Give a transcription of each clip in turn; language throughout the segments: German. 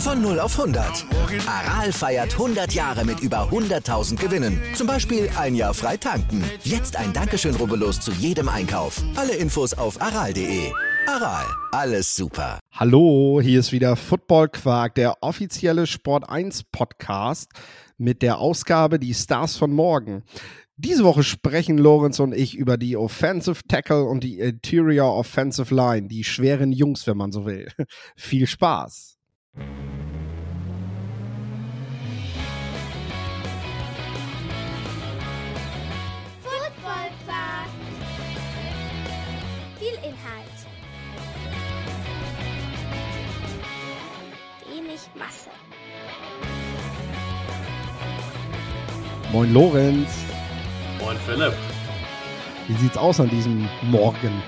Von 0 auf 100. Aral feiert 100 Jahre mit über 100.000 Gewinnen. Zum Beispiel ein Jahr frei tanken. Jetzt ein Dankeschön, rubbellos zu jedem Einkauf. Alle Infos auf aral.de. Aral, alles super. Hallo, hier ist wieder Football Quark, der offizielle Sport 1 Podcast mit der Ausgabe Die Stars von morgen. Diese Woche sprechen Lorenz und ich über die Offensive Tackle und die Interior Offensive Line, die schweren Jungs, wenn man so will. Viel Spaß. Moin Lorenz, Moin Philipp. wie sieht's aus an diesem Morgen?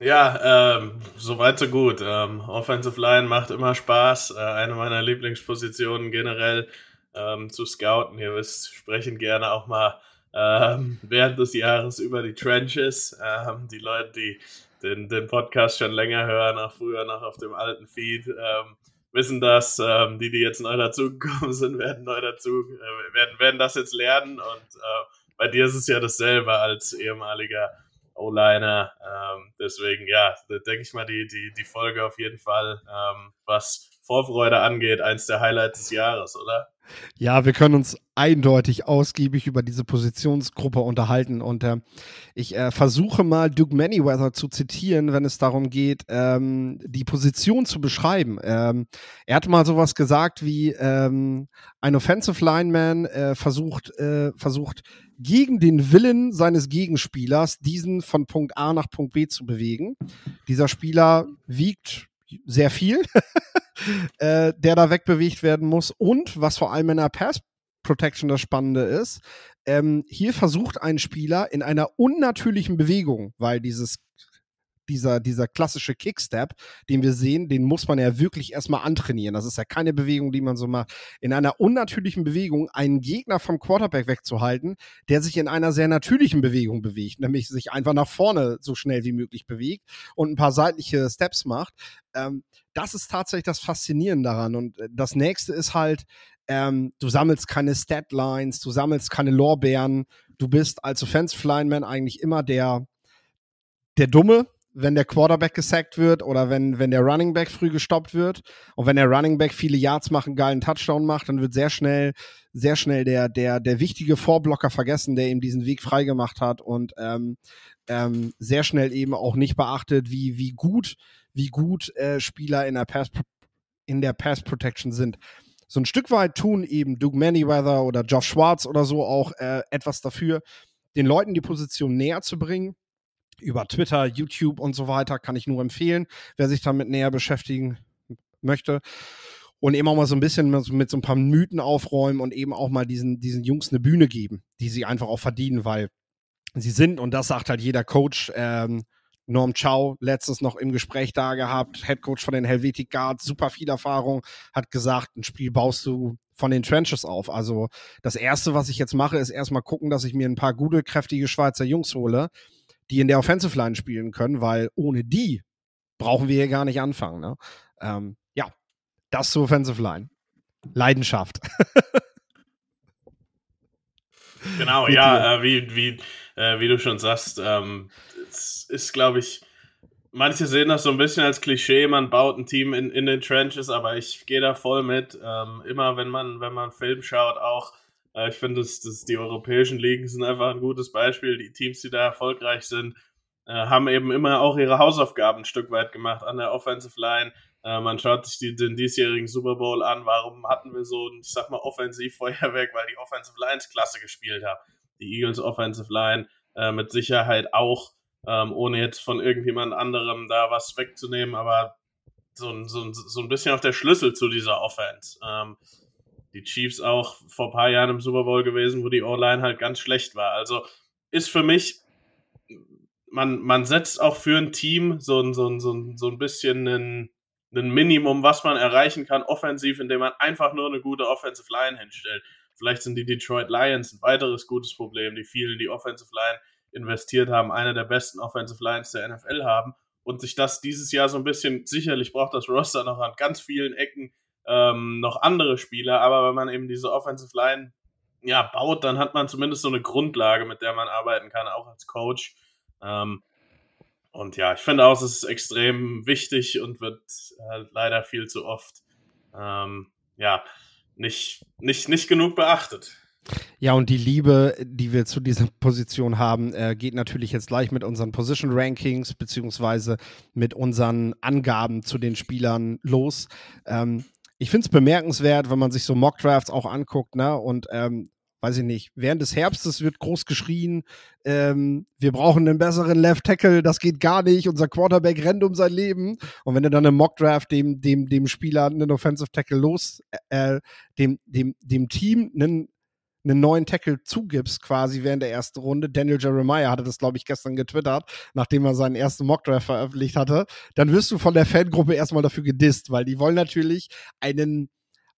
Ja, ähm, soweit so gut. Ähm, Offensive Line macht immer Spaß. Äh, eine meiner Lieblingspositionen generell ähm, zu scouten. Ihr wisst, sprechen gerne auch mal ähm, während des Jahres über die Trenches. Ähm, die Leute, die den, den Podcast schon länger hören, auch früher noch auf dem alten Feed, ähm, wissen das. Ähm, die, die jetzt neu dazugekommen sind, werden neu dazu, äh, werden, werden das jetzt lernen. Und äh, bei dir ist es ja dasselbe als ehemaliger O-Liner. Ähm, deswegen, ja, denke ich mal, die, die, die Folge auf jeden Fall, ähm, was Vorfreude angeht, eins der Highlights des Jahres, oder? Ja, wir können uns eindeutig ausgiebig über diese Positionsgruppe unterhalten und äh, ich äh, versuche mal Duke Manyweather zu zitieren, wenn es darum geht, ähm, die Position zu beschreiben. Ähm, er hat mal sowas gesagt wie ähm, ein Offensive Lineman äh, versucht, äh, versucht gegen den Willen seines Gegenspielers diesen von Punkt A nach Punkt B zu bewegen. Dieser Spieler wiegt sehr viel, äh, der da wegbewegt werden muss. Und was vor allem in der Pass Protection das Spannende ist, ähm, hier versucht ein Spieler in einer unnatürlichen Bewegung, weil dieses dieser, dieser klassische Kickstep, den wir sehen, den muss man ja wirklich erstmal antrainieren. Das ist ja keine Bewegung, die man so macht. In einer unnatürlichen Bewegung einen Gegner vom Quarterback wegzuhalten, der sich in einer sehr natürlichen Bewegung bewegt, nämlich sich einfach nach vorne so schnell wie möglich bewegt und ein paar seitliche Steps macht. Ähm, das ist tatsächlich das Faszinierende daran. Und äh, das nächste ist halt, ähm, du sammelst keine Statlines, du sammelst keine Lorbeeren, du bist als Offensive Lineman eigentlich immer der, der Dumme, wenn der Quarterback gesackt wird oder wenn, wenn der Running Back früh gestoppt wird. Und wenn der Running Back viele Yards macht, einen geilen Touchdown macht, dann wird sehr schnell, sehr schnell der, der, der wichtige Vorblocker vergessen, der ihm diesen Weg freigemacht hat und ähm, ähm, sehr schnell eben auch nicht beachtet, wie, wie gut, wie gut äh, Spieler in der Pass, in der Pass Protection sind. So ein Stück weit tun eben Duke Manyweather oder Josh Schwartz oder so auch äh, etwas dafür, den Leuten die Position näher zu bringen über Twitter, YouTube und so weiter, kann ich nur empfehlen, wer sich damit näher beschäftigen möchte. Und eben auch mal so ein bisschen mit, so ein paar Mythen aufräumen und eben auch mal diesen, diesen Jungs eine Bühne geben, die sie einfach auch verdienen, weil sie sind, und das sagt halt jeder Coach, ähm, Norm Chow letztens noch im Gespräch da gehabt, Head Coach von den Helvetic Guards, super viel Erfahrung, hat gesagt, ein Spiel baust du von den Trenches auf. Also das erste, was ich jetzt mache, ist erstmal gucken, dass ich mir ein paar gute, kräftige Schweizer Jungs hole, die in der Offensive Line spielen können, weil ohne die brauchen wir hier gar nicht anfangen. Ne? Ähm, ja, das zur Offensive Line. Leidenschaft. Genau, ja, äh, wie, wie, äh, wie du schon sagst, ähm, es ist, glaube ich, manche sehen das so ein bisschen als Klischee, man baut ein Team in, in den Trenches, aber ich gehe da voll mit. Ähm, immer wenn man, wenn man Film schaut, auch äh, ich finde, dass, dass die europäischen Ligen sind einfach ein gutes Beispiel. Die Teams, die da erfolgreich sind, äh, haben eben immer auch ihre Hausaufgaben ein Stück weit gemacht an der Offensive Line. Äh, man schaut sich die, den diesjährigen Super Bowl an. Warum hatten wir so ein, ich sag mal, Offensivfeuerwerk? Weil die Offensive Lines klasse gespielt haben. Die Eagles Offensive Line mit Sicherheit auch, ähm, ohne jetzt von irgendjemand anderem da was wegzunehmen, aber so, so, so ein bisschen auch der Schlüssel zu dieser Offense. Ähm, die Chiefs auch vor ein paar Jahren im Super Bowl gewesen, wo die O-Line halt ganz schlecht war. Also ist für mich, man, man setzt auch für ein Team so ein, so so so ein bisschen ein, ein Minimum, was man erreichen kann, offensiv, indem man einfach nur eine gute Offensive Line hinstellt. Vielleicht sind die Detroit Lions ein weiteres gutes Problem, die vielen die Offensive Line investiert haben, eine der besten Offensive Lines der NFL haben und sich das dieses Jahr so ein bisschen, sicherlich braucht das Roster noch an ganz vielen Ecken ähm, noch andere Spieler, aber wenn man eben diese Offensive Line ja, baut, dann hat man zumindest so eine Grundlage, mit der man arbeiten kann, auch als Coach. Ähm, und ja, ich finde auch, es ist extrem wichtig und wird äh, leider viel zu oft ähm, ja, nicht, nicht, nicht genug beachtet. Ja, und die Liebe, die wir zu dieser Position haben, äh, geht natürlich jetzt gleich mit unseren Position Rankings beziehungsweise mit unseren Angaben zu den Spielern los. Ähm, ich finde es bemerkenswert, wenn man sich so Mock-Drafts auch anguckt, ne? Und ähm, weiß ich nicht, während des Herbstes wird groß geschrien, ähm, wir brauchen einen besseren Left Tackle, das geht gar nicht, unser Quarterback rennt um sein Leben. Und wenn du dann im Mock-Draft dem, dem, dem Spieler einen Offensive Tackle los, äh, dem, dem, dem Team einen einen neuen Tackle zugibst, quasi während der ersten Runde. Daniel Jeremiah hatte das, glaube ich, gestern getwittert, nachdem er seinen ersten Mockdraft veröffentlicht hatte. Dann wirst du von der Fangruppe erstmal dafür gedisst, weil die wollen natürlich einen,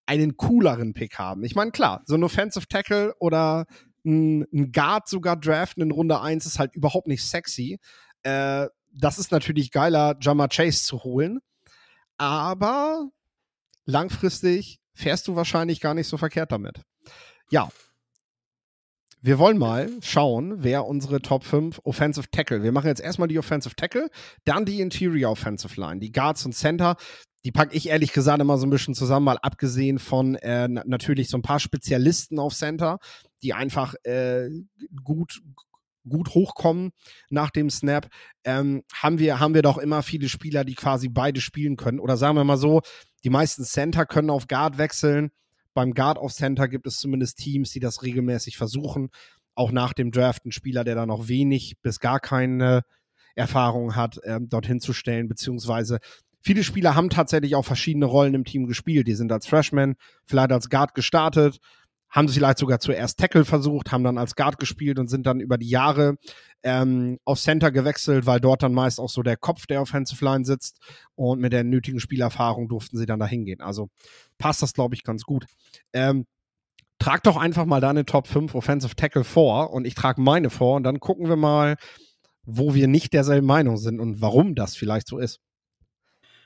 einen cooleren Pick haben. Ich meine, klar, so ein Offensive Tackle oder ein, ein Guard sogar draften in Runde 1 ist halt überhaupt nicht sexy. Äh, das ist natürlich geiler, Jama Chase zu holen. Aber langfristig fährst du wahrscheinlich gar nicht so verkehrt damit. Ja, wir wollen mal schauen, wer unsere Top 5 Offensive Tackle. Wir machen jetzt erstmal die Offensive Tackle, dann die Interior Offensive Line, die Guards und Center. Die packe ich ehrlich gesagt immer so ein bisschen zusammen, mal abgesehen von äh, natürlich so ein paar Spezialisten auf Center, die einfach äh, gut, gut hochkommen nach dem Snap, ähm, haben, wir, haben wir doch immer viele Spieler, die quasi beide spielen können. Oder sagen wir mal so, die meisten Center können auf Guard wechseln beim Guard of Center gibt es zumindest Teams, die das regelmäßig versuchen. Auch nach dem Draft ein Spieler, der da noch wenig bis gar keine Erfahrung hat, ähm, dorthin zu stellen, beziehungsweise viele Spieler haben tatsächlich auch verschiedene Rollen im Team gespielt. Die sind als Freshman, vielleicht als Guard gestartet, haben vielleicht sogar zuerst Tackle versucht, haben dann als Guard gespielt und sind dann über die Jahre ähm, auf Center gewechselt, weil dort dann meist auch so der Kopf der Offensive Line sitzt und mit der nötigen Spielerfahrung durften sie dann dahin gehen. Also passt das, glaube ich, ganz gut. Ähm, trag doch einfach mal deine Top 5 Offensive Tackle vor und ich trage meine vor und dann gucken wir mal, wo wir nicht derselben Meinung sind und warum das vielleicht so ist.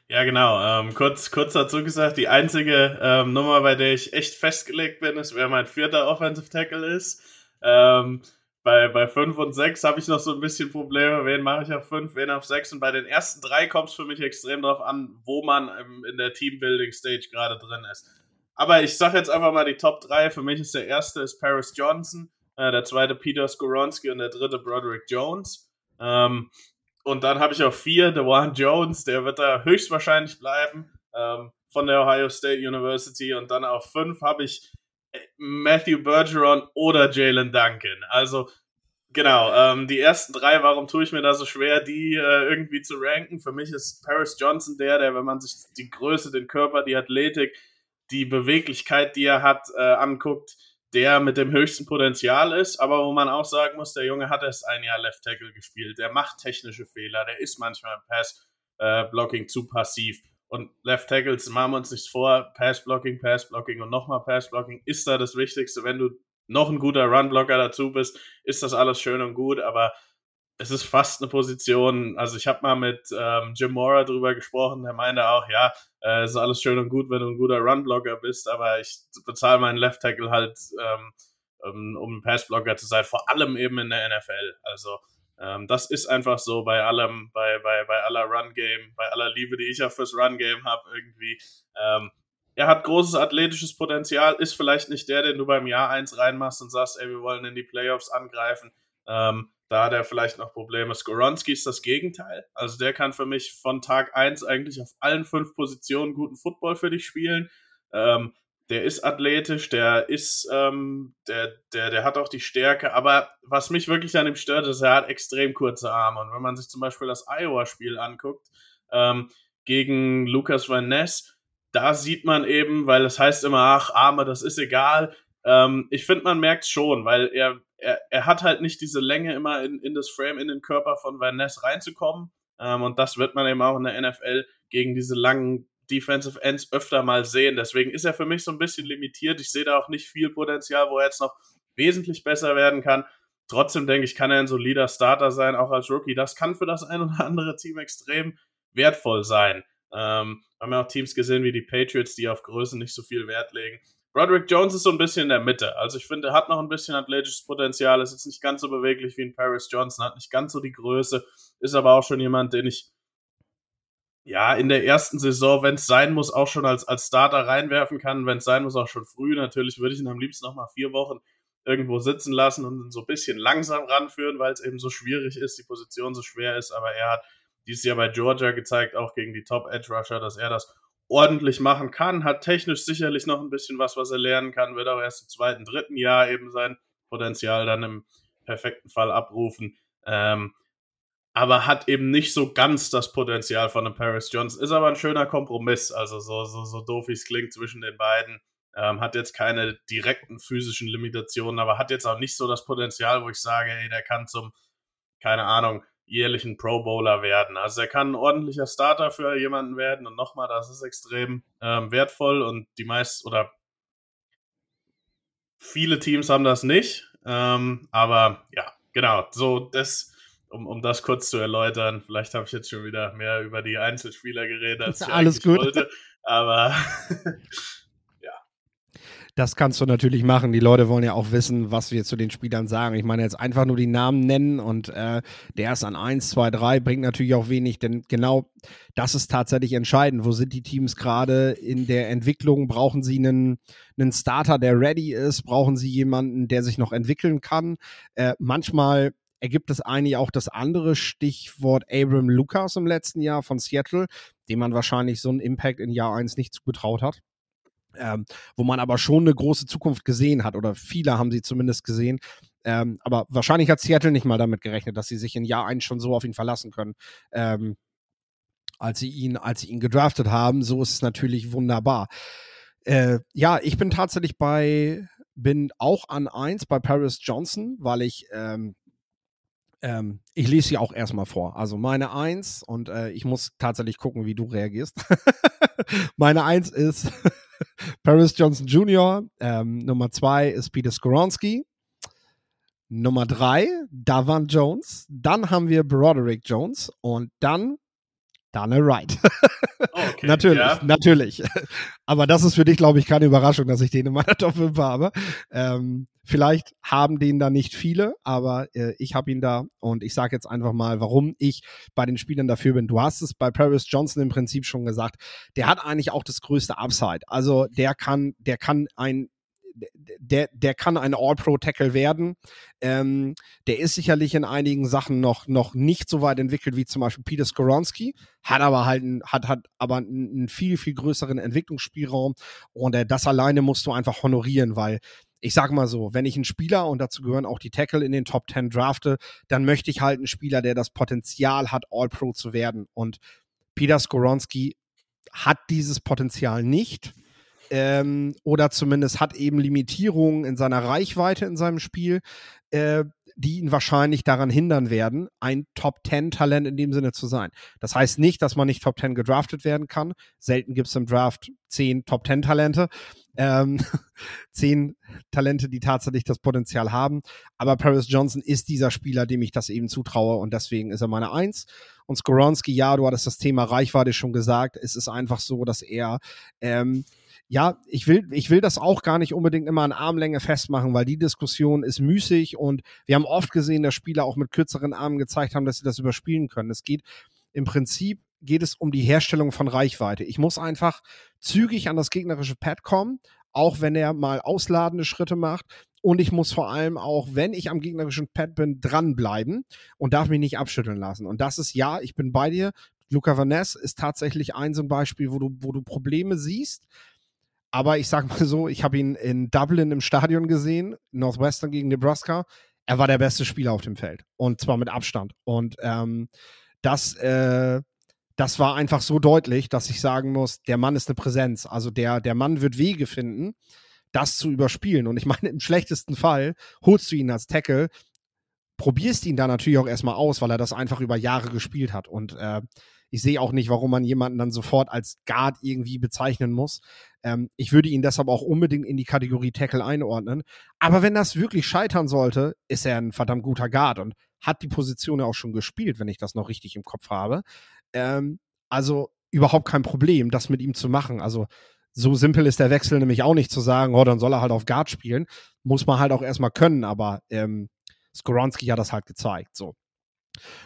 Ja, genau. Ähm, kurz, kurz dazu gesagt, die einzige ähm, Nummer, bei der ich echt festgelegt bin, ist, wer mein vierter Offensive Tackle ist. Ähm, bei, bei 5 und 6 habe ich noch so ein bisschen Probleme. Wen mache ich auf 5, wen auf 6? Und bei den ersten drei kommt es für mich extrem darauf an, wo man im, in der Teambuilding-Stage gerade drin ist. Aber ich sage jetzt einfach mal die Top 3. Für mich ist der erste ist Paris Johnson, äh, der zweite Peter Skoronski und der dritte Broderick Jones. Ähm, und dann habe ich auf 4 Dewan Jones, der wird da höchstwahrscheinlich bleiben, ähm, von der Ohio State University. Und dann auf 5 habe ich Matthew Bergeron oder Jalen Duncan. Also genau, ähm, die ersten drei, warum tue ich mir da so schwer, die äh, irgendwie zu ranken? Für mich ist Paris Johnson der, der, wenn man sich die Größe, den Körper, die Athletik, die Beweglichkeit, die er hat, äh, anguckt, der mit dem höchsten Potenzial ist, aber wo man auch sagen muss, der Junge hat erst ein Jahr Left Tackle gespielt, der macht technische Fehler, der ist manchmal im Pass äh, zu passiv. Und Left Tackles, machen wir uns nichts vor, Pass Blocking, Pass Blocking und nochmal Pass Blocking ist da das Wichtigste. Wenn du noch ein guter Run Blocker dazu bist, ist das alles schön und gut, aber es ist fast eine Position. Also ich habe mal mit ähm, Jim Mora drüber gesprochen, der meinte auch, ja, äh, ist alles schön und gut, wenn du ein guter Run Blocker bist, aber ich bezahle meinen Left Tackle halt, ähm, um, um ein Pass Blocker zu sein, vor allem eben in der NFL. Also ähm, das ist einfach so bei allem, bei, bei, bei aller Run-Game, bei aller Liebe, die ich ja fürs Run-Game habe, irgendwie. Ähm, er hat großes athletisches Potenzial, ist vielleicht nicht der, den du beim Jahr 1 reinmachst und sagst, ey, wir wollen in die Playoffs angreifen. Ähm, da hat er vielleicht noch Probleme. Skoronski ist das Gegenteil. Also der kann für mich von Tag 1 eigentlich auf allen fünf Positionen guten Football für dich spielen. Ähm, der ist athletisch, der ist, ähm, der, der, der hat auch die Stärke, aber was mich wirklich an ihm stört, ist, er hat extrem kurze Arme. Und wenn man sich zum Beispiel das Iowa-Spiel anguckt, ähm, gegen Lucas Van Ness, da sieht man eben, weil es heißt immer, ach, Arme, das ist egal. Ähm, ich finde, man merkt schon, weil er, er, er hat halt nicht diese Länge immer in, in das Frame, in den Körper von Van Ness reinzukommen. Ähm, und das wird man eben auch in der NFL gegen diese langen Defensive Ends öfter mal sehen. Deswegen ist er für mich so ein bisschen limitiert. Ich sehe da auch nicht viel Potenzial, wo er jetzt noch wesentlich besser werden kann. Trotzdem denke ich, kann er ein solider Starter sein, auch als Rookie. Das kann für das ein oder andere Team extrem wertvoll sein. Ähm, haben ja auch Teams gesehen wie die Patriots, die auf Größe nicht so viel Wert legen. Broderick Jones ist so ein bisschen in der Mitte. Also ich finde, er hat noch ein bisschen athletisches Potenzial, ist jetzt nicht ganz so beweglich wie ein Paris Johnson, hat nicht ganz so die Größe, ist aber auch schon jemand, den ich ja, in der ersten Saison, wenn es sein muss, auch schon als, als Starter reinwerfen kann. Wenn es sein muss, auch schon früh. Natürlich würde ich ihn am liebsten noch mal vier Wochen irgendwo sitzen lassen und ihn so ein bisschen langsam ranführen, weil es eben so schwierig ist, die Position so schwer ist. Aber er hat dieses Jahr bei Georgia gezeigt, auch gegen die Top Edge Rusher, dass er das ordentlich machen kann. Hat technisch sicherlich noch ein bisschen was, was er lernen kann. Wird auch erst im zweiten, dritten Jahr eben sein Potenzial dann im perfekten Fall abrufen. Ähm, aber hat eben nicht so ganz das Potenzial von einem Paris Johnson. Ist aber ein schöner Kompromiss, also so, so, so doof wie es klingt zwischen den beiden. Ähm, hat jetzt keine direkten physischen Limitationen, aber hat jetzt auch nicht so das Potenzial, wo ich sage, ey, der kann zum, keine Ahnung, jährlichen Pro Bowler werden. Also er kann ein ordentlicher Starter für jemanden werden und nochmal, das ist extrem ähm, wertvoll und die meisten oder viele Teams haben das nicht. Ähm, aber ja, genau, so das um, um das kurz zu erläutern, vielleicht habe ich jetzt schon wieder mehr über die Einzelspieler geredet, als ich Alles gut. wollte. Aber ja. Das kannst du natürlich machen. Die Leute wollen ja auch wissen, was wir zu den Spielern sagen. Ich meine, jetzt einfach nur die Namen nennen und äh, der ist an 1, 2, 3 bringt natürlich auch wenig, denn genau das ist tatsächlich entscheidend. Wo sind die Teams gerade in der Entwicklung? Brauchen sie einen, einen Starter, der ready ist? Brauchen sie jemanden, der sich noch entwickeln kann? Äh, manchmal ergibt es eigentlich auch das andere Stichwort Abram Lucas im letzten Jahr von Seattle, dem man wahrscheinlich so einen Impact in Jahr 1 nicht zugetraut hat. Ähm, wo man aber schon eine große Zukunft gesehen hat, oder viele haben sie zumindest gesehen. Ähm, aber wahrscheinlich hat Seattle nicht mal damit gerechnet, dass sie sich in Jahr 1 schon so auf ihn verlassen können. Ähm, als sie ihn, als sie ihn gedraftet haben, so ist es natürlich wunderbar. Äh, ja, ich bin tatsächlich bei, bin auch an 1 bei Paris Johnson, weil ich ähm, ähm, ich lese sie auch erstmal vor. Also meine Eins, und äh, ich muss tatsächlich gucken, wie du reagierst. meine Eins ist Paris Johnson Jr., ähm, Nummer zwei ist Peter Skoronski, Nummer drei Davan Jones, dann haben wir Broderick Jones und dann Daniel Wright. okay, natürlich, ja. natürlich. Aber das ist für dich, glaube ich, keine Überraschung, dass ich den in meiner Top 5 habe. Ähm, vielleicht haben den da nicht viele, aber äh, ich habe ihn da und ich sage jetzt einfach mal, warum ich bei den Spielern dafür bin. Du hast es bei Paris Johnson im Prinzip schon gesagt. Der hat eigentlich auch das größte Upside. Also der kann, der kann ein der, der kann ein All-Pro-Tackle werden. Ähm, der ist sicherlich in einigen Sachen noch, noch nicht so weit entwickelt wie zum Beispiel Peter Skoronski, hat aber halt ein, hat, hat aber einen viel, viel größeren Entwicklungsspielraum und äh, das alleine musst du einfach honorieren, weil ich sag mal so, wenn ich einen Spieler, und dazu gehören auch die Tackle in den Top 10 drafte, dann möchte ich halt einen Spieler, der das Potenzial hat, All-Pro zu werden. Und Peter Skoronski hat dieses Potenzial nicht ähm, oder zumindest hat eben Limitierungen in seiner Reichweite in seinem Spiel, äh, die ihn wahrscheinlich daran hindern werden, ein Top-10-Talent in dem Sinne zu sein. Das heißt nicht, dass man nicht Top-10 gedraftet werden kann. Selten gibt es im Draft zehn Top-10-Talente. Ähm, zehn Talente, die tatsächlich das Potenzial haben. Aber Paris Johnson ist dieser Spieler, dem ich das eben zutraue und deswegen ist er meine Eins. Und Skoronski, ja, du hattest das Thema Reichweite schon gesagt. Es ist einfach so, dass er ähm, ja, ich will, ich will das auch gar nicht unbedingt immer an Armlänge festmachen, weil die Diskussion ist müßig und wir haben oft gesehen, dass Spieler auch mit kürzeren Armen gezeigt haben, dass sie das überspielen können. Es geht im Prinzip geht es um die Herstellung von Reichweite. Ich muss einfach zügig an das gegnerische Pad kommen, auch wenn er mal ausladende Schritte macht. Und ich muss vor allem auch, wenn ich am gegnerischen Pad bin, dranbleiben und darf mich nicht abschütteln lassen. Und das ist ja, ich bin bei dir. Luca Vaness ist tatsächlich ein so ein Beispiel, wo du, wo du Probleme siehst, aber ich sag mal so, ich habe ihn in Dublin im Stadion gesehen, Northwestern gegen Nebraska. Er war der beste Spieler auf dem Feld. Und zwar mit Abstand. Und ähm, das äh, das war einfach so deutlich, dass ich sagen muss, der Mann ist eine Präsenz. Also der, der Mann wird Wege finden, das zu überspielen. Und ich meine, im schlechtesten Fall holst du ihn als Tackle, probierst ihn da natürlich auch erstmal aus, weil er das einfach über Jahre gespielt hat. Und äh, ich sehe auch nicht, warum man jemanden dann sofort als Guard irgendwie bezeichnen muss. Ähm, ich würde ihn deshalb auch unbedingt in die Kategorie Tackle einordnen. Aber wenn das wirklich scheitern sollte, ist er ein verdammt guter Guard und hat die Position ja auch schon gespielt, wenn ich das noch richtig im Kopf habe. Ähm, also überhaupt kein Problem, das mit ihm zu machen. Also so simpel ist der Wechsel nämlich auch nicht zu sagen, oh, dann soll er halt auf Guard spielen. Muss man halt auch erstmal können, aber ähm, Skoronski hat das halt gezeigt. So.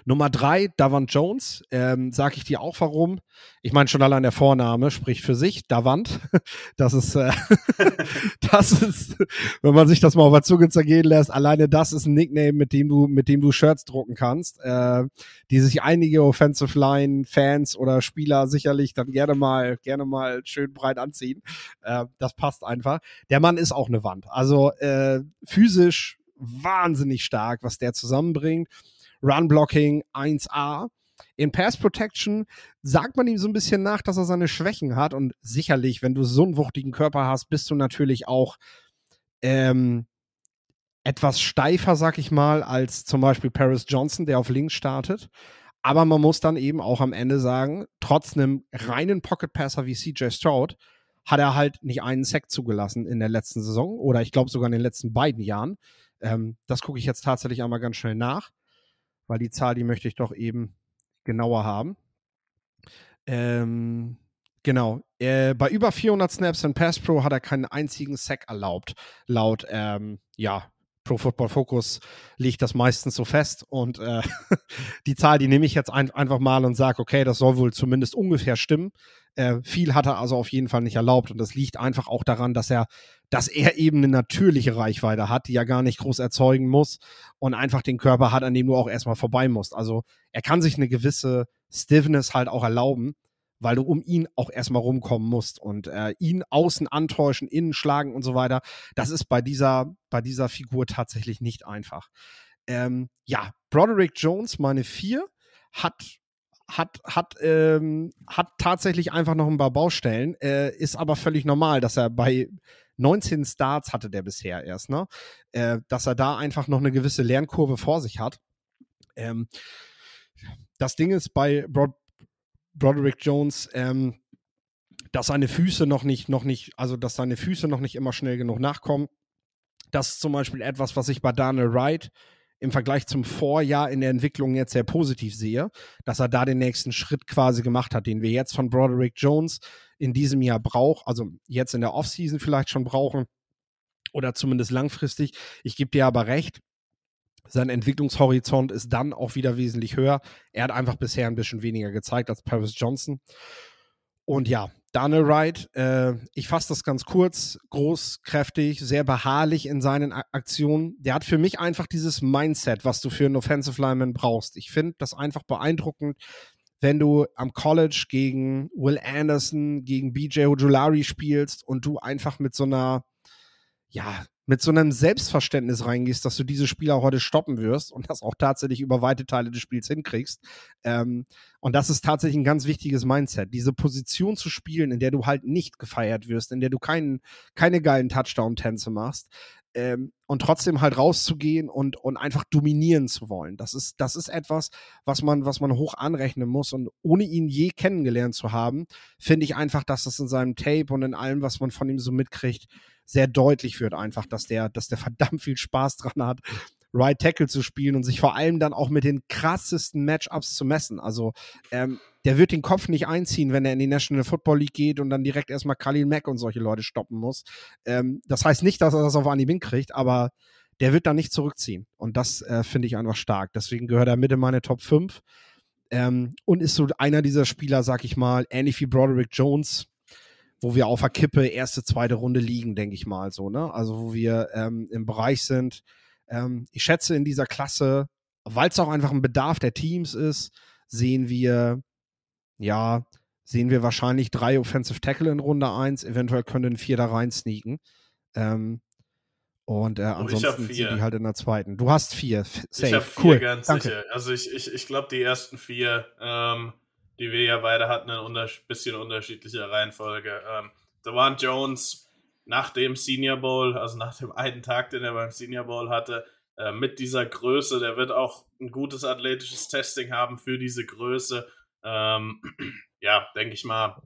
Nummer drei, Davant Jones. Ähm, Sag ich dir auch warum. Ich meine, schon allein der Vorname spricht für sich. Davant. Das ist, äh, das ist, wenn man sich das mal auf der Zunge zergehen lässt, alleine das ist ein Nickname, mit dem du, mit dem du Shirts drucken kannst, äh, die sich einige Offensive Line Fans oder Spieler sicherlich dann gerne mal, gerne mal schön breit anziehen. Äh, das passt einfach. Der Mann ist auch eine Wand. Also, äh, physisch wahnsinnig stark, was der zusammenbringt. Run-Blocking 1A. In Pass Protection sagt man ihm so ein bisschen nach, dass er seine Schwächen hat. Und sicherlich, wenn du so einen wuchtigen Körper hast, bist du natürlich auch ähm, etwas steifer, sag ich mal, als zum Beispiel Paris Johnson, der auf links startet. Aber man muss dann eben auch am Ende sagen, trotz einem reinen Pocket Passer wie CJ Stroud, hat er halt nicht einen Sack zugelassen in der letzten Saison oder ich glaube sogar in den letzten beiden Jahren. Ähm, das gucke ich jetzt tatsächlich einmal ganz schnell nach weil die Zahl, die möchte ich doch eben genauer haben. Ähm, genau. Äh, bei über 400 Snaps in Pass Pro hat er keinen einzigen Sack erlaubt. Laut, ähm, ja, Pro Football Focus liegt das meistens so fest. Und äh, die Zahl, die nehme ich jetzt ein, einfach mal und sage, okay, das soll wohl zumindest ungefähr stimmen. Äh, viel hat er also auf jeden Fall nicht erlaubt. Und das liegt einfach auch daran, dass er, dass er eben eine natürliche Reichweite hat, die er gar nicht groß erzeugen muss und einfach den Körper hat, an dem du auch erstmal vorbei musst. Also er kann sich eine gewisse Stiffness halt auch erlauben weil du um ihn auch erstmal rumkommen musst und äh, ihn außen antäuschen, innen schlagen und so weiter. Das ist bei dieser, bei dieser Figur tatsächlich nicht einfach. Ähm, ja, Broderick Jones, meine vier, hat hat, hat, ähm, hat tatsächlich einfach noch ein paar Baustellen, äh, ist aber völlig normal, dass er bei 19 Starts hatte der bisher erst, ne? Äh, dass er da einfach noch eine gewisse Lernkurve vor sich hat. Ähm, das Ding ist bei Bro Broderick Jones, ähm, dass seine Füße noch nicht, noch nicht, also dass seine Füße noch nicht immer schnell genug nachkommen. Das ist zum Beispiel etwas, was ich bei Daniel Wright im Vergleich zum Vorjahr in der Entwicklung jetzt sehr positiv sehe, dass er da den nächsten Schritt quasi gemacht hat, den wir jetzt von Broderick Jones in diesem Jahr brauchen, also jetzt in der Offseason vielleicht schon brauchen oder zumindest langfristig. Ich gebe dir aber recht, sein Entwicklungshorizont ist dann auch wieder wesentlich höher. Er hat einfach bisher ein bisschen weniger gezeigt als Paris Johnson. Und ja, Daniel Wright, äh, ich fasse das ganz kurz, groß, kräftig, sehr beharrlich in seinen Aktionen. Der hat für mich einfach dieses Mindset, was du für einen Offensive Lineman brauchst. Ich finde das einfach beeindruckend, wenn du am College gegen Will Anderson, gegen BJ Ojulari spielst und du einfach mit so einer, ja, mit so einem Selbstverständnis reingehst, dass du diese Spieler heute stoppen wirst und das auch tatsächlich über weite Teile des Spiels hinkriegst. Ähm, und das ist tatsächlich ein ganz wichtiges Mindset, diese Position zu spielen, in der du halt nicht gefeiert wirst, in der du keinen, keine geilen Touchdown-Tänze machst. Ähm, und trotzdem halt rauszugehen und, und einfach dominieren zu wollen. Das ist, das ist etwas, was man, was man hoch anrechnen muss. Und ohne ihn je kennengelernt zu haben, finde ich einfach, dass das in seinem Tape und in allem, was man von ihm so mitkriegt, sehr deutlich wird einfach, dass der, dass der verdammt viel Spaß dran hat, Right Tackle zu spielen und sich vor allem dann auch mit den krassesten Matchups zu messen. Also ähm, der wird den Kopf nicht einziehen, wenn er in die National Football League geht und dann direkt erstmal Khalil Mack und solche Leute stoppen muss. Ähm, das heißt nicht, dass er das auf Anhieb hinkriegt, aber der wird da nicht zurückziehen. Und das äh, finde ich einfach stark. Deswegen gehört er mit in meine Top 5. Ähm, und ist so einer dieser Spieler, sag ich mal, ähnlich wie Broderick Jones, wo wir auf der Kippe erste, zweite Runde liegen, denke ich mal so, ne? Also wo wir ähm, im Bereich sind. Ähm, ich schätze in dieser Klasse, weil es auch einfach ein Bedarf der Teams ist, sehen wir, ja, sehen wir wahrscheinlich drei Offensive Tackle in Runde 1, eventuell können vier da rein sneaken. Ähm, und äh, oh, ansonsten sind die halt in der zweiten. Du hast vier. Safe. Ich habe vier cool. ganz Danke. sicher. Also ich, ich, ich glaube, die ersten vier ähm, die wir ja beide hatten, in unter bisschen unterschiedlicher Reihenfolge. Ähm, Dewan Jones nach dem Senior Bowl, also nach dem einen Tag, den er beim Senior Bowl hatte, äh, mit dieser Größe, der wird auch ein gutes athletisches Testing haben für diese Größe. Ähm, ja, denke ich mal,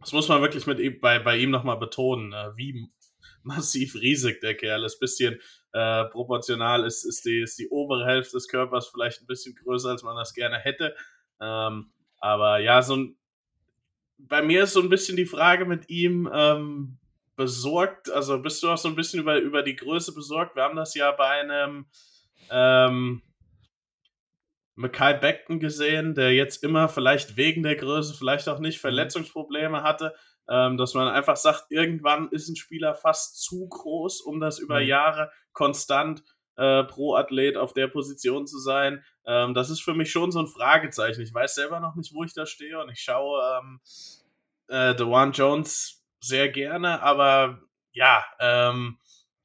das muss man wirklich mit bei, bei ihm nochmal betonen, äh, wie massiv riesig der Kerl ist. Bisschen äh, proportional ist, ist, die, ist die obere Hälfte des Körpers vielleicht ein bisschen größer, als man das gerne hätte. Ähm, aber ja, so ein, bei mir ist so ein bisschen die Frage mit ihm ähm, besorgt. Also bist du auch so ein bisschen über, über die Größe besorgt? Wir haben das ja bei einem ähm, Mackay Beckton gesehen, der jetzt immer vielleicht wegen der Größe, vielleicht auch nicht mhm. Verletzungsprobleme hatte, ähm, dass man einfach sagt, irgendwann ist ein Spieler fast zu groß, um das über mhm. Jahre konstant äh, pro Athlet auf der Position zu sein. Ähm, das ist für mich schon so ein Fragezeichen. Ich weiß selber noch nicht, wo ich da stehe und ich schaue ähm, äh, Dewan Jones sehr gerne, aber ja, ähm,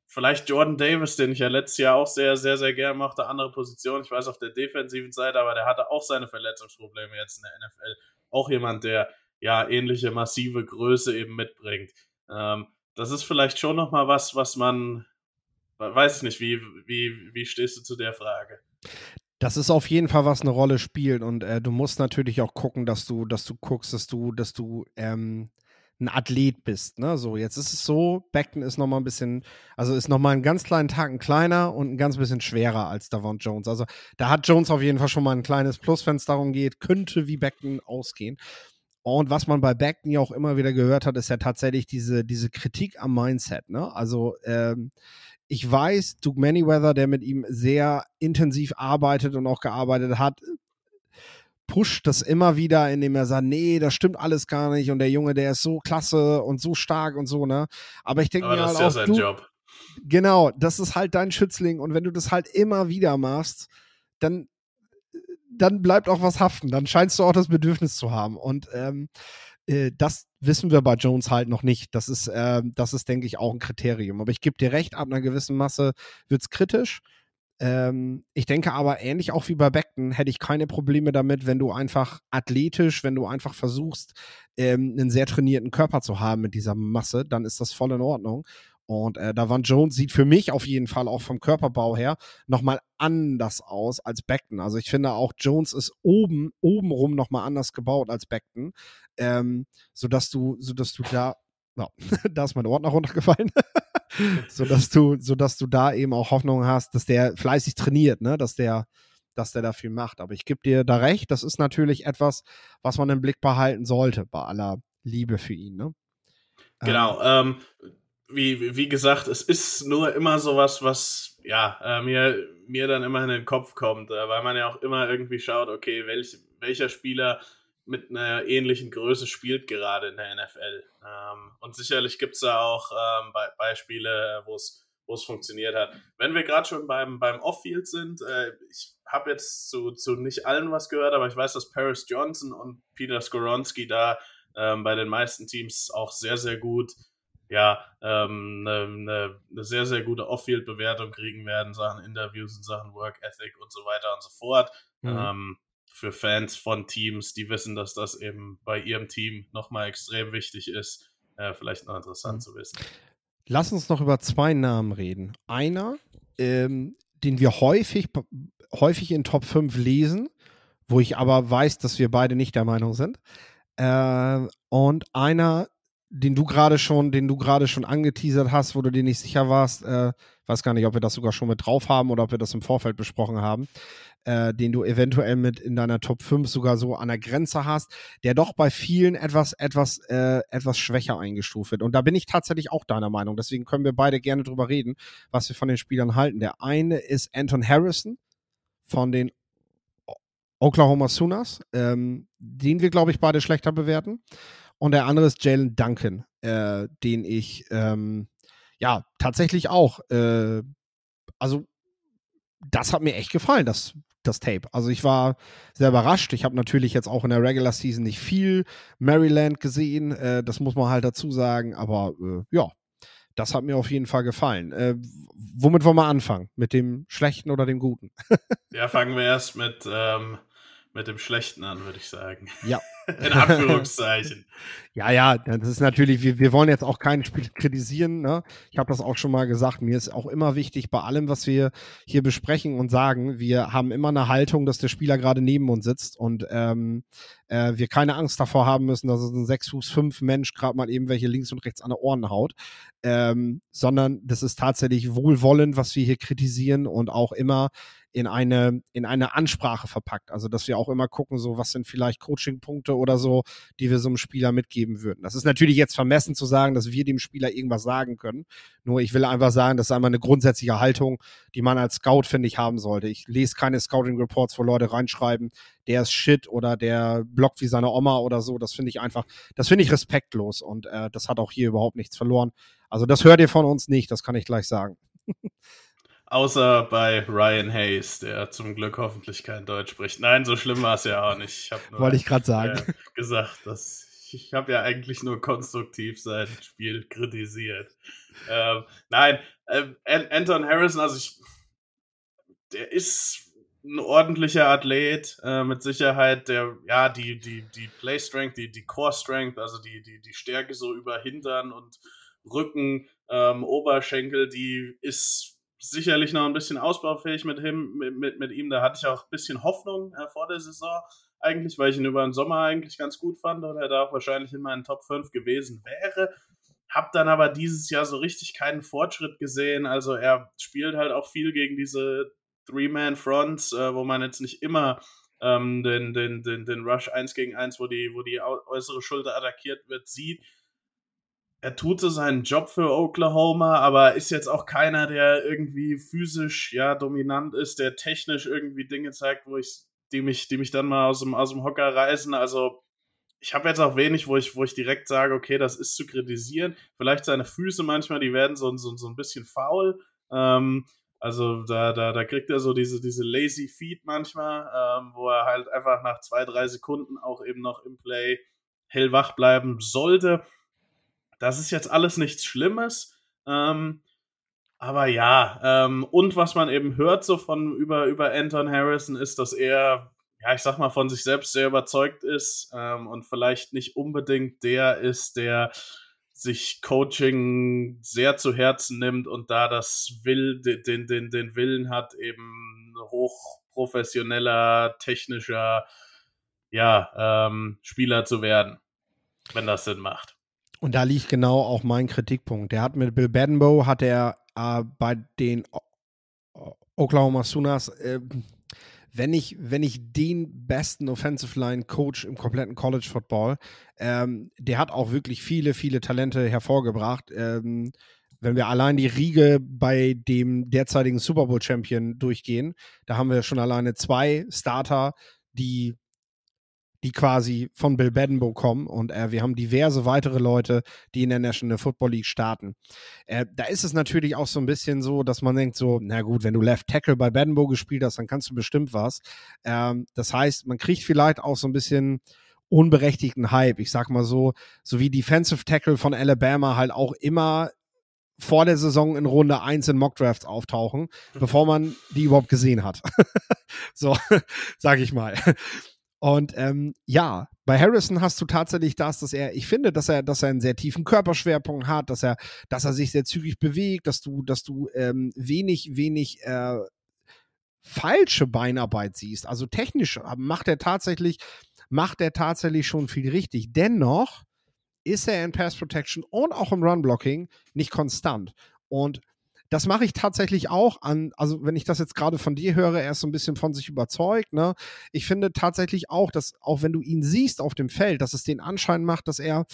vielleicht Jordan Davis, den ich ja letztes Jahr auch sehr, sehr, sehr gerne mochte, andere Position. Ich weiß auf der defensiven Seite, aber der hatte auch seine Verletzungsprobleme jetzt in der NFL. Auch jemand, der ja ähnliche massive Größe eben mitbringt. Ähm, das ist vielleicht schon nochmal was, was man, weiß ich nicht, wie, wie, wie stehst du zu der Frage? Das ist auf jeden Fall, was eine Rolle spielt. Und äh, du musst natürlich auch gucken, dass du, dass du guckst, dass du, dass du ähm, ein Athlet bist. Ne? So, jetzt ist es so, Beckton ist nochmal ein bisschen, also ist nochmal einen ganz kleinen Tacken kleiner und ein ganz bisschen schwerer als Davon Jones. Also da hat Jones auf jeden Fall schon mal ein kleines Plus, wenn es darum geht, könnte wie Beckton ausgehen. Und was man bei Beckton ja auch immer wieder gehört hat, ist ja tatsächlich diese, diese Kritik am Mindset. Ne? Also ähm, ich weiß, Duke Manyweather, der mit ihm sehr intensiv arbeitet und auch gearbeitet hat, pusht das immer wieder, indem er sagt, nee, das stimmt alles gar nicht und der Junge, der ist so klasse und so stark und so, ne? Aber ich denke mir halt auch, ja sein du, Job. Genau, das ist halt dein Schützling und wenn du das halt immer wieder machst, dann dann bleibt auch was haften. Dann scheinst du auch das Bedürfnis zu haben. Und ähm, äh, das wissen wir bei Jones halt noch nicht. Das ist, äh, das ist, denke ich, auch ein Kriterium. Aber ich gebe dir recht, ab einer gewissen Masse wird es kritisch. Ähm, ich denke aber, ähnlich auch wie bei Beckton, hätte ich keine Probleme damit, wenn du einfach athletisch, wenn du einfach versuchst, ähm, einen sehr trainierten Körper zu haben mit dieser Masse, dann ist das voll in Ordnung. Und äh, Davon Jones sieht für mich auf jeden Fall auch vom Körperbau her nochmal anders aus als Beckton. Also ich finde auch Jones ist oben, obenrum nochmal anders gebaut als Beckton. Ähm, sodass du, sodass du da, ja, da ist mein Ordner runtergefallen. sodass du, sodass du da eben auch Hoffnung hast, dass der fleißig trainiert, ne? Dass der, dass der da viel macht. Aber ich gebe dir da recht, das ist natürlich etwas, was man im Blick behalten sollte, bei aller Liebe für ihn, ne? Genau. Ähm, wie, wie gesagt, es ist nur immer sowas, was ja, äh, mir, mir dann immer in den Kopf kommt, äh, weil man ja auch immer irgendwie schaut, okay, welch, welcher Spieler mit einer ähnlichen Größe spielt gerade in der NFL. Ähm, und sicherlich gibt es da auch ähm, Be Beispiele, wo es wo es funktioniert hat. Wenn wir gerade schon beim, beim Off-Field sind, äh, ich habe jetzt zu, zu nicht allen was gehört, aber ich weiß, dass Paris Johnson und Peter Skoronski da ähm, bei den meisten Teams auch sehr, sehr gut ja, ähm, eine, ne, ne sehr, sehr gute Off-Field-Bewertung kriegen werden, Sachen Interviews und Sachen Work Ethic und so weiter und so fort. Mhm. Ähm, für Fans von Teams, die wissen, dass das eben bei ihrem Team nochmal extrem wichtig ist, äh, vielleicht noch interessant mhm. zu wissen. Lass uns noch über zwei Namen reden. Einer, ähm, den wir häufig, häufig in Top 5 lesen, wo ich aber weiß, dass wir beide nicht der Meinung sind. Äh, und einer, den du gerade schon, den du gerade schon angeteasert hast, wo du dir nicht sicher warst, äh, weiß gar nicht, ob wir das sogar schon mit drauf haben oder ob wir das im Vorfeld besprochen haben, äh, den du eventuell mit in deiner Top 5 sogar so an der Grenze hast, der doch bei vielen etwas, etwas, äh, etwas schwächer eingestuft wird. Und da bin ich tatsächlich auch deiner Meinung. Deswegen können wir beide gerne drüber reden, was wir von den Spielern halten. Der eine ist Anton Harrison von den Oklahoma Sooners, ähm, den wir, glaube ich, beide schlechter bewerten. Und der andere ist Jalen Duncan, äh, den ich ähm, ja tatsächlich auch, äh, also das hat mir echt gefallen, das, das Tape. Also ich war sehr überrascht. Ich habe natürlich jetzt auch in der Regular Season nicht viel Maryland gesehen, äh, das muss man halt dazu sagen, aber äh, ja, das hat mir auf jeden Fall gefallen. Äh, womit wollen wir anfangen? Mit dem Schlechten oder dem Guten? ja, fangen wir erst mit, ähm, mit dem Schlechten an, würde ich sagen. Ja. In Anführungszeichen. ja, ja, das ist natürlich, wir, wir wollen jetzt auch kein Spiel kritisieren. Ne? Ich habe das auch schon mal gesagt. Mir ist auch immer wichtig, bei allem, was wir hier besprechen und sagen, wir haben immer eine Haltung, dass der Spieler gerade neben uns sitzt und ähm, äh, wir keine Angst davor haben müssen, dass es ein 6 Fuß 5 Mensch gerade mal eben welche links und rechts an der Ohren haut. Ähm, sondern das ist tatsächlich wohlwollend, was wir hier kritisieren und auch immer in eine, in eine Ansprache verpackt. Also, dass wir auch immer gucken, so, was sind vielleicht Coaching-Punkte oder so, die wir so einem Spieler mitgeben würden. Das ist natürlich jetzt vermessen zu sagen, dass wir dem Spieler irgendwas sagen können. Nur ich will einfach sagen, das ist einmal eine grundsätzliche Haltung, die man als Scout, finde ich, haben sollte. Ich lese keine Scouting-Reports, wo Leute reinschreiben, der ist shit oder der blockt wie seine Oma oder so. Das finde ich einfach, das finde ich respektlos und äh, das hat auch hier überhaupt nichts verloren. Also das hört ihr von uns nicht, das kann ich gleich sagen. Außer bei Ryan Hayes, der zum Glück hoffentlich kein Deutsch spricht. Nein, so schlimm war es ja auch nicht. Ich Wollte ich gerade sagen. Äh, gesagt, dass ich habe ja eigentlich nur konstruktiv sein Spiel kritisiert. Ähm, nein, äh, Anton Harrison, also ich, der ist ein ordentlicher Athlet, äh, mit Sicherheit, der, ja, die, die, die Play Strength, die, die Core Strength, also die, die, die Stärke so über Hintern und Rücken, ähm, Oberschenkel, die ist sicherlich noch ein bisschen ausbaufähig mit, ihm, mit, mit, mit ihm. Da hatte ich auch ein bisschen Hoffnung äh, vor der Saison eigentlich, weil ich ihn über den Sommer eigentlich ganz gut fand und er da auch wahrscheinlich in meinen Top 5 gewesen wäre. Hab dann aber dieses Jahr so richtig keinen Fortschritt gesehen. Also er spielt halt auch viel gegen diese Three-Man-Fronts, äh, wo man jetzt nicht immer ähm, den, den, den, den Rush 1 gegen 1, wo die, wo die äußere Schulter attackiert wird, sieht er tut so seinen Job für Oklahoma, aber ist jetzt auch keiner, der irgendwie physisch ja dominant ist, der technisch irgendwie Dinge zeigt, wo ich, die mich, die mich dann mal aus dem, aus dem Hocker reißen. Also ich habe jetzt auch wenig, wo ich, wo ich direkt sage, okay, das ist zu kritisieren. Vielleicht seine Füße manchmal, die werden so, so, so ein bisschen faul. Ähm, also da, da, da kriegt er so diese, diese lazy Feet manchmal, ähm, wo er halt einfach nach zwei, drei Sekunden auch eben noch im Play hellwach bleiben sollte. Das ist jetzt alles nichts Schlimmes. Ähm, aber ja, ähm, und was man eben hört so von über, über Anton Harrison ist, dass er, ja, ich sag mal, von sich selbst sehr überzeugt ist ähm, und vielleicht nicht unbedingt der ist, der sich Coaching sehr zu Herzen nimmt und da das will, den, den, den Willen hat, eben hochprofessioneller, technischer ja, ähm, Spieler zu werden, wenn das Sinn macht. Und da liegt genau auch mein Kritikpunkt. Der hat mit Bill Badenbow, hat er äh, bei den Oklahoma Sooners, äh, wenn ich, wenn ich den besten Offensive Line Coach im kompletten College Football, ähm, der hat auch wirklich viele, viele Talente hervorgebracht. Ähm, wenn wir allein die Riege bei dem derzeitigen Super Bowl Champion durchgehen, da haben wir schon alleine zwei Starter, die die quasi von Bill Badenbow kommen und äh, wir haben diverse weitere Leute, die in der National Football League starten. Äh, da ist es natürlich auch so ein bisschen so, dass man denkt so, na gut, wenn du Left Tackle bei Badenbow gespielt hast, dann kannst du bestimmt was. Ähm, das heißt, man kriegt vielleicht auch so ein bisschen unberechtigten Hype. Ich sag mal so, so wie Defensive Tackle von Alabama halt auch immer vor der Saison in Runde 1 in Mockdrafts auftauchen, mhm. bevor man die überhaupt gesehen hat. so, sag ich mal. Und ähm, ja, bei Harrison hast du tatsächlich das, dass er, ich finde, dass er, dass er einen sehr tiefen Körperschwerpunkt hat, dass er, dass er sich sehr zügig bewegt, dass du, dass du ähm, wenig, wenig äh, falsche Beinarbeit siehst. Also technisch macht er tatsächlich, macht er tatsächlich schon viel richtig. Dennoch ist er in Pass Protection und auch im Run Blocking nicht konstant. Und das mache ich tatsächlich auch an, also wenn ich das jetzt gerade von dir höre, er ist so ein bisschen von sich überzeugt, ne? Ich finde tatsächlich auch, dass auch wenn du ihn siehst auf dem Feld, dass es den Anschein macht, dass er,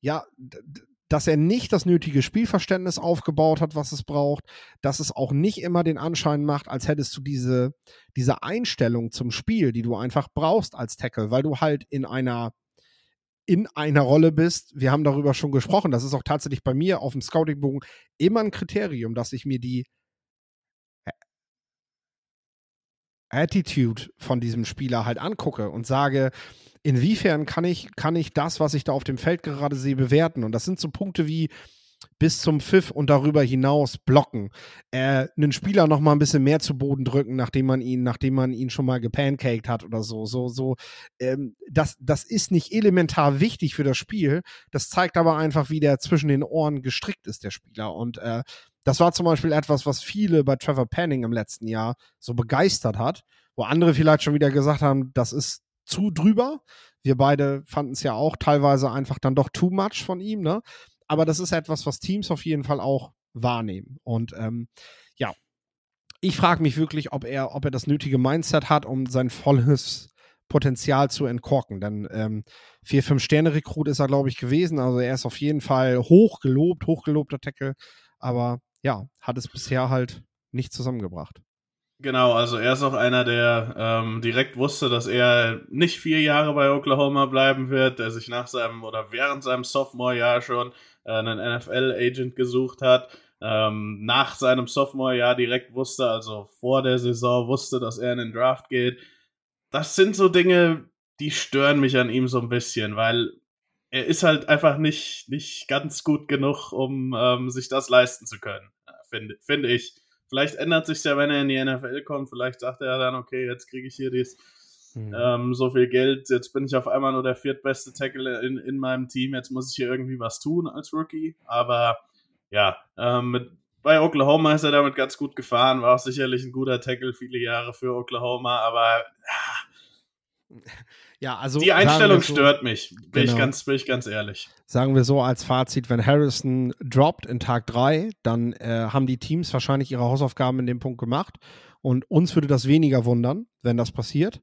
ja, dass er nicht das nötige Spielverständnis aufgebaut hat, was es braucht, dass es auch nicht immer den Anschein macht, als hättest du diese, diese Einstellung zum Spiel, die du einfach brauchst als Tackle, weil du halt in einer in einer Rolle bist. Wir haben darüber schon gesprochen. Das ist auch tatsächlich bei mir auf dem Scouting-Bogen immer ein Kriterium, dass ich mir die Attitude von diesem Spieler halt angucke und sage, inwiefern kann ich, kann ich das, was ich da auf dem Feld gerade sehe, bewerten? Und das sind so Punkte wie, bis zum Pfiff und darüber hinaus blocken, äh, einen Spieler noch mal ein bisschen mehr zu Boden drücken, nachdem man ihn, nachdem man ihn schon mal gepancaked hat oder so, so, so. Ähm, das, das ist nicht elementar wichtig für das Spiel. Das zeigt aber einfach, wie der zwischen den Ohren gestrickt ist, der Spieler. Und äh, das war zum Beispiel etwas, was viele bei Trevor Panning im letzten Jahr so begeistert hat, wo andere vielleicht schon wieder gesagt haben, das ist zu drüber. Wir beide fanden es ja auch teilweise einfach dann doch too much von ihm, ne? Aber das ist etwas, was Teams auf jeden Fall auch wahrnehmen. Und ähm, ja, ich frage mich wirklich, ob er, ob er das nötige Mindset hat, um sein volles Potenzial zu entkorken. Denn ähm, 4-5-Sterne-Rekrut ist er, glaube ich, gewesen. Also er ist auf jeden Fall hochgelobt, hochgelobter Tackle. Aber ja, hat es bisher halt nicht zusammengebracht. Genau, also er ist auch einer, der ähm, direkt wusste, dass er nicht vier Jahre bei Oklahoma bleiben wird, der sich nach seinem oder während seinem Sophomore-Jahr schon einen NFL-Agent gesucht hat. Ähm, nach seinem Sophomore-Jahr direkt wusste, also vor der Saison wusste, dass er in den Draft geht. Das sind so Dinge, die stören mich an ihm so ein bisschen, weil er ist halt einfach nicht, nicht ganz gut genug, um ähm, sich das leisten zu können, äh, finde find ich. Vielleicht ändert sich ja, wenn er in die NFL kommt. Vielleicht sagt er dann, okay, jetzt kriege ich hier dies, mhm. ähm, so viel Geld. Jetzt bin ich auf einmal nur der viertbeste Tackle in, in meinem Team. Jetzt muss ich hier irgendwie was tun als Rookie. Aber ja, ähm, mit, bei Oklahoma ist er damit ganz gut gefahren. War auch sicherlich ein guter Tackle viele Jahre für Oklahoma. Aber ja, ja, also die Einstellung so, stört mich, bin, genau. ich ganz, bin ich ganz ehrlich. Sagen wir so als Fazit, wenn Harrison droppt in Tag 3, dann äh, haben die Teams wahrscheinlich ihre Hausaufgaben in dem Punkt gemacht. Und uns würde das weniger wundern, wenn das passiert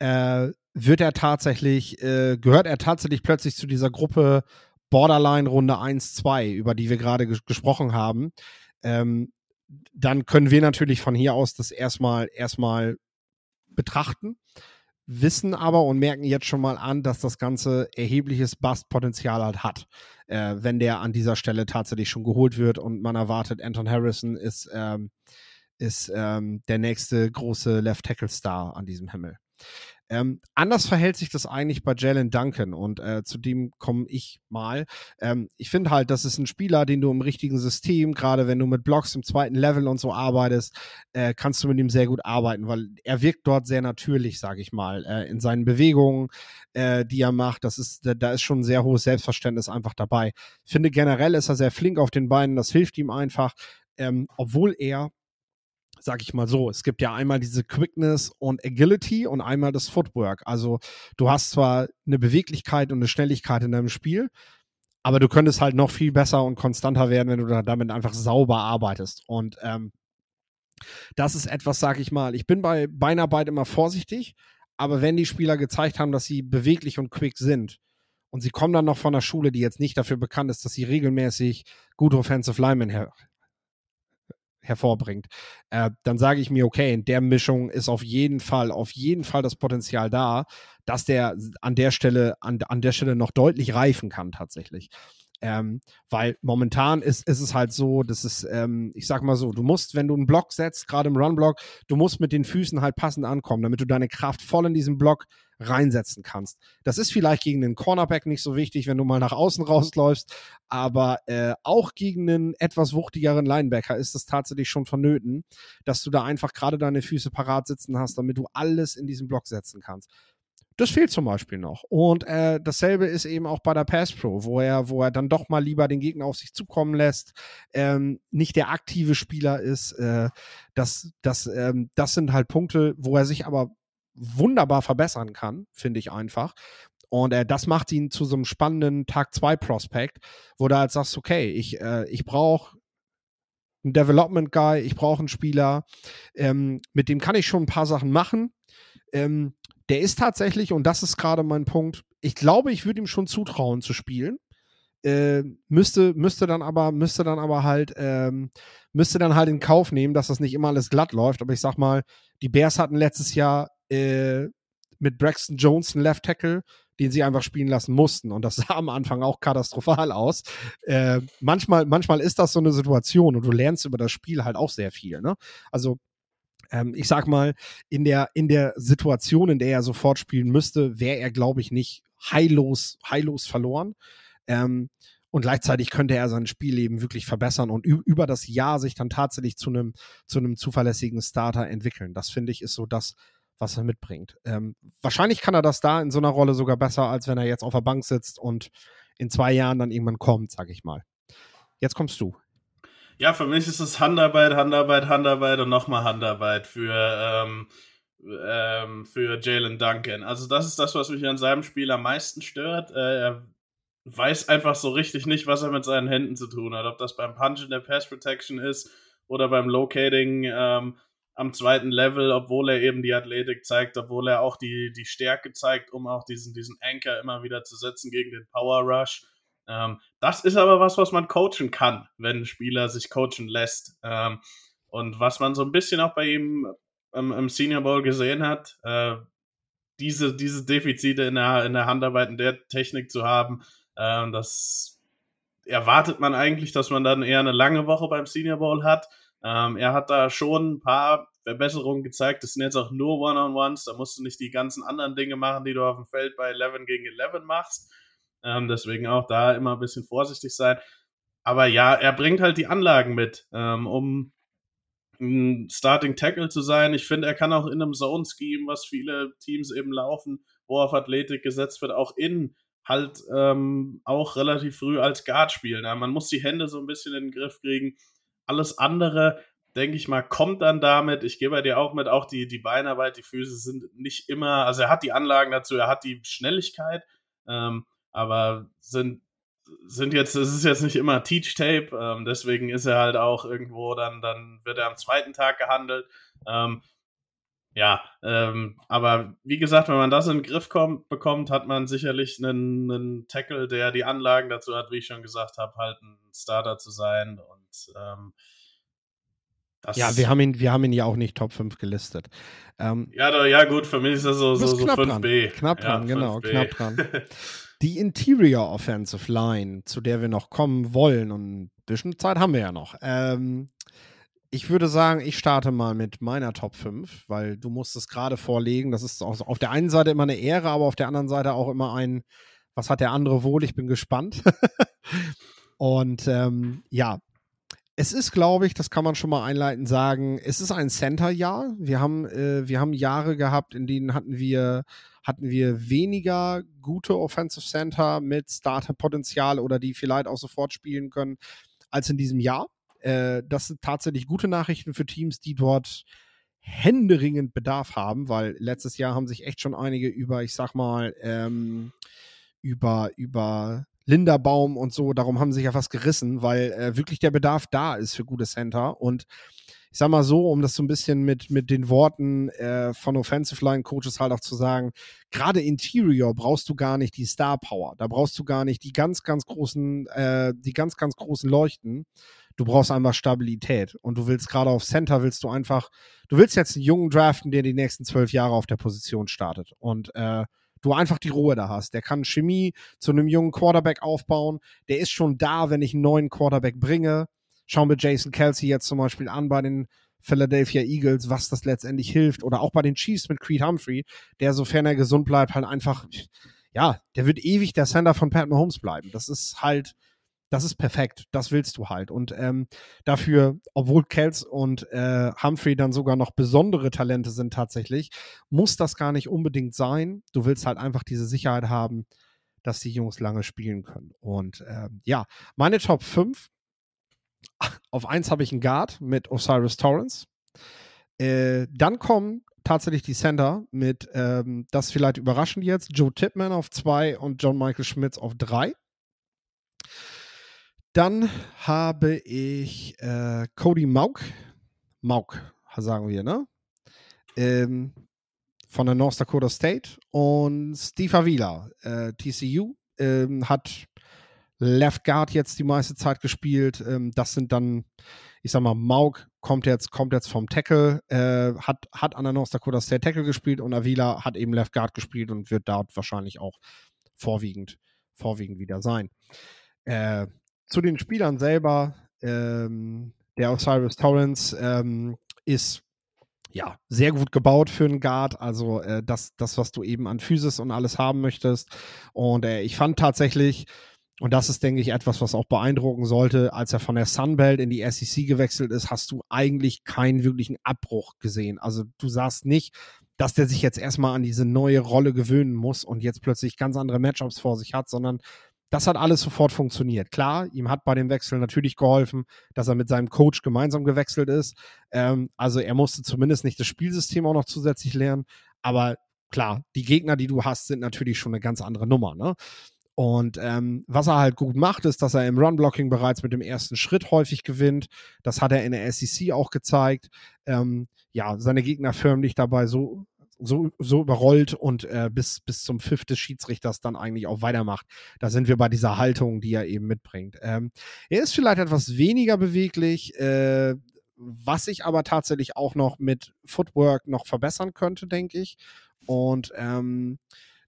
äh, wird er tatsächlich, äh, gehört er tatsächlich plötzlich zu dieser Gruppe Borderline Runde 1, 2, über die wir gerade ges gesprochen haben, ähm, dann können wir natürlich von hier aus das erstmal erstmal betrachten, wissen aber und merken jetzt schon mal an, dass das Ganze erhebliches Bust-Potenzial halt hat, äh, wenn der an dieser Stelle tatsächlich schon geholt wird und man erwartet, Anton Harrison ist, ähm, ist ähm, der nächste große Left-Tackle-Star an diesem Himmel. Ähm, anders verhält sich das eigentlich bei Jalen Duncan und äh, zu dem komme ich mal. Ähm, ich finde halt, das ist ein Spieler, den du im richtigen System, gerade wenn du mit Blocks im zweiten Level und so arbeitest, äh, kannst du mit ihm sehr gut arbeiten, weil er wirkt dort sehr natürlich, sage ich mal, äh, in seinen Bewegungen, äh, die er macht. Das ist, da, da ist schon ein sehr hohes Selbstverständnis einfach dabei. Ich finde generell ist er sehr flink auf den Beinen, das hilft ihm einfach. Ähm, obwohl er sag ich mal so. Es gibt ja einmal diese Quickness und Agility und einmal das Footwork. Also du hast zwar eine Beweglichkeit und eine Schnelligkeit in deinem Spiel, aber du könntest halt noch viel besser und konstanter werden, wenn du damit einfach sauber arbeitest. Und ähm, das ist etwas, sag ich mal, ich bin bei Beinarbeit immer vorsichtig, aber wenn die Spieler gezeigt haben, dass sie beweglich und quick sind, und sie kommen dann noch von einer Schule, die jetzt nicht dafür bekannt ist, dass sie regelmäßig gute Offensive Linemen her hervorbringt, äh, dann sage ich mir, okay, in der Mischung ist auf jeden Fall, auf jeden Fall das Potenzial da, dass der an der Stelle, an, an der Stelle noch deutlich reifen kann tatsächlich. Ähm, weil momentan ist, ist es halt so, dass es, ähm, ich sag mal so, du musst, wenn du einen Block setzt, gerade im Run-Block, du musst mit den Füßen halt passend ankommen, damit du deine Kraft voll in diesen Block reinsetzen kannst. Das ist vielleicht gegen den Cornerback nicht so wichtig, wenn du mal nach außen rausläufst, aber äh, auch gegen einen etwas wuchtigeren Linebacker ist es tatsächlich schon vonnöten, dass du da einfach gerade deine Füße parat sitzen hast, damit du alles in diesen Block setzen kannst. Das fehlt zum Beispiel noch. Und äh, dasselbe ist eben auch bei der Pass Pro, wo er, wo er dann doch mal lieber den Gegner auf sich zukommen lässt, ähm, nicht der aktive Spieler ist. Äh, das, das, ähm, das sind halt Punkte, wo er sich aber wunderbar verbessern kann, finde ich einfach. Und äh, das macht ihn zu so einem spannenden Tag 2 Prospect, wo du halt sagst, okay, ich, äh, ich brauche einen Development Guy, ich brauche einen Spieler, ähm, mit dem kann ich schon ein paar Sachen machen. Ähm, der ist tatsächlich, und das ist gerade mein Punkt, ich glaube, ich würde ihm schon zutrauen zu spielen. Äh, müsste, müsste dann aber, müsste dann aber halt, ähm, müsste dann halt in Kauf nehmen, dass das nicht immer alles glatt läuft. Aber ich sag mal, die Bears hatten letztes Jahr äh, mit Braxton Jones einen Left Tackle, den sie einfach spielen lassen mussten. Und das sah am Anfang auch katastrophal aus. Äh, manchmal, manchmal ist das so eine Situation und du lernst über das Spiel halt auch sehr viel. Ne? Also ähm, ich sag mal, in der, in der Situation, in der er sofort spielen müsste, wäre er, glaube ich, nicht heillos, heillos verloren. Ähm, Und gleichzeitig könnte er sein Spielleben wirklich verbessern und über das Jahr sich dann tatsächlich zu einem zu einem zuverlässigen Starter entwickeln. Das finde ich ist so das, was er mitbringt. Ähm, wahrscheinlich kann er das da in so einer Rolle sogar besser, als wenn er jetzt auf der Bank sitzt und in zwei Jahren dann irgendwann kommt, sag ich mal. Jetzt kommst du. Ja, für mich ist es Handarbeit, Handarbeit, Handarbeit und nochmal Handarbeit für, ähm, ähm, für Jalen Duncan. Also das ist das, was mich an seinem Spiel am meisten stört. Äh, er weiß einfach so richtig nicht, was er mit seinen Händen zu tun hat. Ob das beim Punch in der Pass Protection ist oder beim Locating ähm, am zweiten Level, obwohl er eben die Athletik zeigt, obwohl er auch die, die Stärke zeigt, um auch diesen, diesen Anker immer wieder zu setzen gegen den Power Rush. Ähm, das ist aber was, was man coachen kann, wenn ein Spieler sich coachen lässt. Ähm, und was man so ein bisschen auch bei ihm ähm, im Senior Bowl gesehen hat, äh, diese, diese Defizite in der, in der Handarbeit, in der Technik zu haben, äh, das erwartet man eigentlich, dass man dann eher eine lange Woche beim Senior Bowl hat. Ähm, er hat da schon ein paar Verbesserungen gezeigt. Das sind jetzt auch nur One-on-Ones. Da musst du nicht die ganzen anderen Dinge machen, die du auf dem Feld bei 11 gegen 11 machst. Ähm, deswegen auch da immer ein bisschen vorsichtig sein. Aber ja, er bringt halt die Anlagen mit, ähm, um ein Starting Tackle zu sein. Ich finde, er kann auch in einem Zone-Scheme, was viele Teams eben laufen, wo auf Athletik gesetzt wird, auch in halt ähm, auch relativ früh als Guard spielen. Ja, man muss die Hände so ein bisschen in den Griff kriegen. Alles andere, denke ich mal, kommt dann damit. Ich gehe bei dir auch mit, auch die, die Beinarbeit, die Füße sind nicht immer, also er hat die Anlagen dazu, er hat die Schnelligkeit. Ähm, aber sind, sind jetzt, es ist jetzt nicht immer Teach-Tape, ähm, deswegen ist er halt auch irgendwo, dann, dann wird er am zweiten Tag gehandelt. Ähm, ja, ähm, aber wie gesagt, wenn man das in den Griff kommt, bekommt, hat man sicherlich einen, einen Tackle, der die Anlagen dazu hat, wie ich schon gesagt habe, halt ein Starter zu sein. Und ähm, ja, wir haben ihn, wir haben ihn ja auch nicht Top 5 gelistet. Ähm, ja, da, ja, gut, für mich ist das so, so, so 5B. Dran. Knapp dran, ja, genau, 5B. knapp dran. Die Interior Offensive Line, zu der wir noch kommen wollen, und ein bisschen Zeit haben wir ja noch. Ähm, ich würde sagen, ich starte mal mit meiner Top 5, weil du musst es gerade vorlegen. Das ist auf der einen Seite immer eine Ehre, aber auf der anderen Seite auch immer ein, was hat der andere wohl? Ich bin gespannt. und ähm, ja, es ist, glaube ich, das kann man schon mal einleitend sagen, es ist ein Center-Jahr. Wir haben, äh, wir haben Jahre gehabt, in denen hatten wir hatten wir weniger gute Offensive Center mit Starter-Potenzial oder die vielleicht auch sofort spielen können als in diesem Jahr. Äh, das sind tatsächlich gute Nachrichten für Teams, die dort händeringend Bedarf haben, weil letztes Jahr haben sich echt schon einige über, ich sag mal, ähm, über, über Linderbaum und so, darum haben sie sich ja fast gerissen, weil äh, wirklich der Bedarf da ist für gute Center und ich sag mal so, um das so ein bisschen mit, mit den Worten äh, von Offensive Line Coaches halt auch zu sagen, gerade Interior brauchst du gar nicht die Star Power. Da brauchst du gar nicht die ganz, ganz großen, äh, die ganz, ganz großen Leuchten. Du brauchst einfach Stabilität. Und du willst gerade auf Center, willst du einfach, du willst jetzt einen Jungen draften, der die nächsten zwölf Jahre auf der Position startet. Und äh, du einfach die Ruhe da hast. Der kann Chemie zu einem jungen Quarterback aufbauen. Der ist schon da, wenn ich einen neuen Quarterback bringe. Schauen wir Jason Kelsey jetzt zum Beispiel an bei den Philadelphia Eagles, was das letztendlich hilft. Oder auch bei den Chiefs mit Creed Humphrey, der, sofern er gesund bleibt, halt einfach, ja, der wird ewig der Sender von Pat Mahomes bleiben. Das ist halt, das ist perfekt. Das willst du halt. Und ähm, dafür, obwohl Kels und äh, Humphrey dann sogar noch besondere Talente sind tatsächlich, muss das gar nicht unbedingt sein. Du willst halt einfach diese Sicherheit haben, dass die Jungs lange spielen können. Und ähm, ja, meine Top 5 auf eins habe ich einen Guard mit Osiris Torrance. Äh, dann kommen tatsächlich die Center mit, ähm, das vielleicht überraschend jetzt, Joe Tipman auf zwei und John Michael Schmitz auf drei. Dann habe ich äh, Cody Mauk, Mauk sagen wir, ne? Ähm, von der North Dakota State und Steve Avila, äh, TCU, ähm, hat Left Guard jetzt die meiste Zeit gespielt. Ähm, das sind dann, ich sag mal, Mauk kommt jetzt, kommt jetzt vom Tackle, äh, hat, hat an der North Dakota State Tackle gespielt und Avila hat eben Left Guard gespielt und wird dort wahrscheinlich auch vorwiegend, vorwiegend wieder sein. Äh, zu den Spielern selber, ähm, der Osiris Torrance ähm, ist ja, sehr gut gebaut für einen Guard. Also äh, das, das, was du eben an Physis und alles haben möchtest. Und äh, ich fand tatsächlich, und das ist, denke ich, etwas, was auch beeindrucken sollte. Als er von der Sunbelt in die SEC gewechselt ist, hast du eigentlich keinen wirklichen Abbruch gesehen. Also du sahst nicht, dass der sich jetzt erstmal an diese neue Rolle gewöhnen muss und jetzt plötzlich ganz andere Matchups vor sich hat, sondern das hat alles sofort funktioniert. Klar, ihm hat bei dem Wechsel natürlich geholfen, dass er mit seinem Coach gemeinsam gewechselt ist. Ähm, also er musste zumindest nicht das Spielsystem auch noch zusätzlich lernen. Aber klar, die Gegner, die du hast, sind natürlich schon eine ganz andere Nummer. Ne? Und ähm, was er halt gut macht, ist, dass er im Run-Blocking bereits mit dem ersten Schritt häufig gewinnt. Das hat er in der SEC auch gezeigt. Ähm, ja, seine Gegner förmlich dabei so, so, so überrollt und äh, bis, bis zum Pfiff des Schiedsrichters dann eigentlich auch weitermacht. Da sind wir bei dieser Haltung, die er eben mitbringt. Ähm, er ist vielleicht etwas weniger beweglich, äh, was sich aber tatsächlich auch noch mit Footwork noch verbessern könnte, denke ich. Und ähm,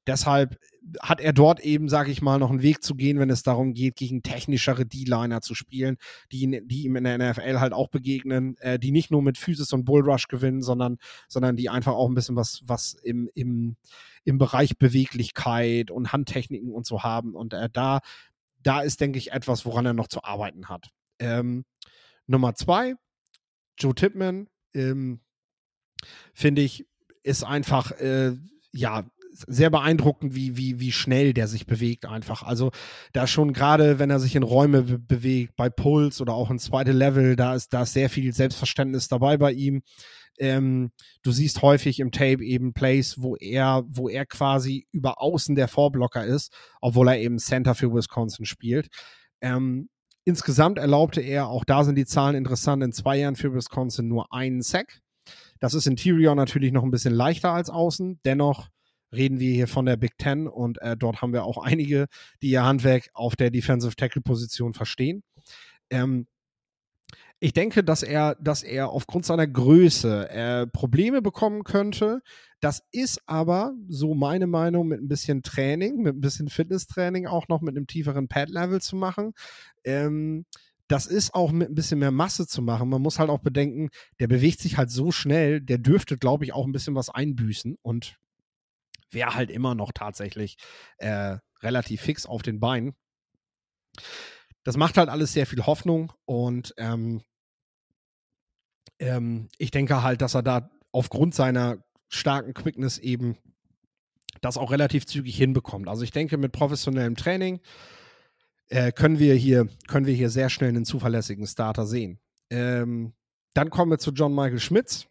Deshalb hat er dort eben, sage ich mal, noch einen Weg zu gehen, wenn es darum geht, gegen technischere D-Liner zu spielen, die, die ihm in der NFL halt auch begegnen, äh, die nicht nur mit Physis und Bullrush gewinnen, sondern, sondern die einfach auch ein bisschen was, was im, im, im Bereich Beweglichkeit und Handtechniken und so haben. Und äh, da, da ist, denke ich, etwas, woran er noch zu arbeiten hat. Ähm, Nummer zwei, Joe Tipman, ähm, finde ich, ist einfach, äh, ja, sehr beeindruckend, wie, wie, wie schnell der sich bewegt einfach. Also da schon gerade, wenn er sich in Räume be bewegt, bei Puls oder auch in zweite Level, da ist, da ist sehr viel Selbstverständnis dabei bei ihm. Ähm, du siehst häufig im Tape eben Plays, wo er, wo er quasi über außen der Vorblocker ist, obwohl er eben Center für Wisconsin spielt. Ähm, insgesamt erlaubte er, auch da sind die Zahlen interessant, in zwei Jahren für Wisconsin nur einen Sack. Das ist Interior natürlich noch ein bisschen leichter als außen. Dennoch reden wir hier von der Big Ten und äh, dort haben wir auch einige, die ihr Handwerk auf der Defensive Tackle Position verstehen. Ähm, ich denke, dass er, dass er aufgrund seiner Größe äh, Probleme bekommen könnte. Das ist aber, so meine Meinung, mit ein bisschen Training, mit ein bisschen Fitnesstraining auch noch mit einem tieferen Pad-Level zu machen. Ähm, das ist auch mit ein bisschen mehr Masse zu machen. Man muss halt auch bedenken, der bewegt sich halt so schnell, der dürfte, glaube ich, auch ein bisschen was einbüßen. Und wäre halt immer noch tatsächlich äh, relativ fix auf den Beinen. Das macht halt alles sehr viel Hoffnung und ähm, ähm, ich denke halt, dass er da aufgrund seiner starken Quickness eben das auch relativ zügig hinbekommt. Also ich denke, mit professionellem Training äh, können wir hier können wir hier sehr schnell einen zuverlässigen Starter sehen. Ähm, dann kommen wir zu John Michael Schmitz.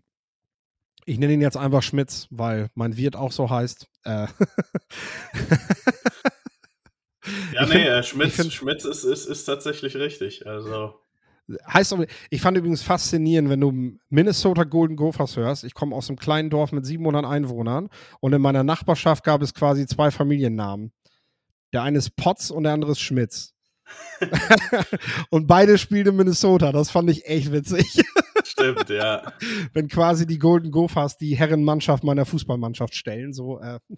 Ich nenne ihn jetzt einfach Schmitz, weil mein Wirt auch so heißt. Äh ja, nee, find, äh, Schmitz, find, Schmitz ist, ist, ist tatsächlich richtig. Also. Heißt ich fand übrigens faszinierend, wenn du Minnesota Golden Gophers hörst. Ich komme aus einem kleinen Dorf mit 700 Einwohnern und in meiner Nachbarschaft gab es quasi zwei Familiennamen. Der eine ist Potts und der andere ist Schmitz. und beide spielen in Minnesota. Das fand ich echt witzig. Stimmt, ja. Wenn quasi die Golden Gophers die Herrenmannschaft meiner Fußballmannschaft stellen, so. Äh.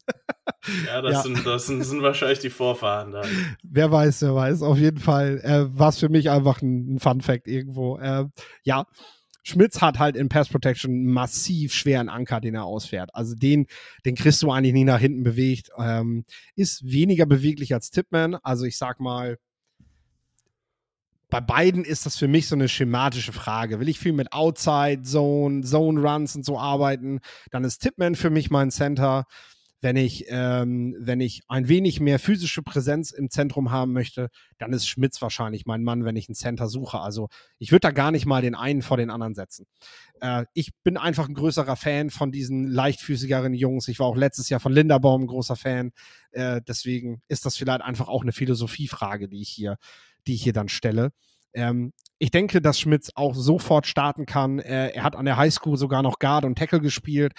Ja, das, ja. Sind, das sind, sind, wahrscheinlich die Vorfahren dann. Wer weiß, wer weiß. Auf jeden Fall äh, war es für mich einfach ein, ein Fun Fact irgendwo. Äh, ja, Schmitz hat halt in Pass Protection massiv schweren Anker, den er ausfährt. Also den, den kriegst du eigentlich nie nach hinten bewegt. Ähm, ist weniger beweglich als Tipman. Also ich sag mal, bei beiden ist das für mich so eine schematische Frage. Will ich viel mit Outside, Zone, Zone Runs und so arbeiten, dann ist Tipman für mich mein Center. Wenn ich, ähm, wenn ich ein wenig mehr physische Präsenz im Zentrum haben möchte, dann ist Schmitz wahrscheinlich mein Mann, wenn ich einen Center suche. Also ich würde da gar nicht mal den einen vor den anderen setzen. Äh, ich bin einfach ein größerer Fan von diesen leichtfüßigeren Jungs. Ich war auch letztes Jahr von Linderbaum ein großer Fan. Äh, deswegen ist das vielleicht einfach auch eine Philosophiefrage, die ich hier die ich hier dann stelle. Ähm, ich denke, dass Schmitz auch sofort starten kann. Äh, er hat an der Highschool sogar noch Guard und Tackle gespielt.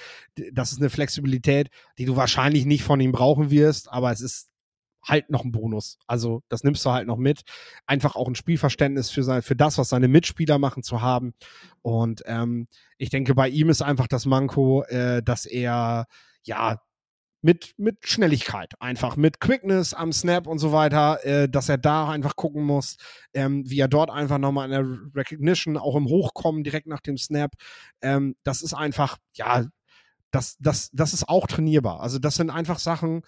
Das ist eine Flexibilität, die du wahrscheinlich nicht von ihm brauchen wirst, aber es ist halt noch ein Bonus. Also das nimmst du halt noch mit. Einfach auch ein Spielverständnis für, sein, für das, was seine Mitspieler machen, zu haben. Und ähm, ich denke, bei ihm ist einfach das Manko, äh, dass er ja mit, mit Schnelligkeit einfach, mit Quickness am Snap und so weiter, äh, dass er da einfach gucken muss, ähm, wie er dort einfach nochmal in der Recognition, auch im Hochkommen direkt nach dem Snap, ähm, das ist einfach, ja, das, das, das ist auch trainierbar. Also das sind einfach Sachen,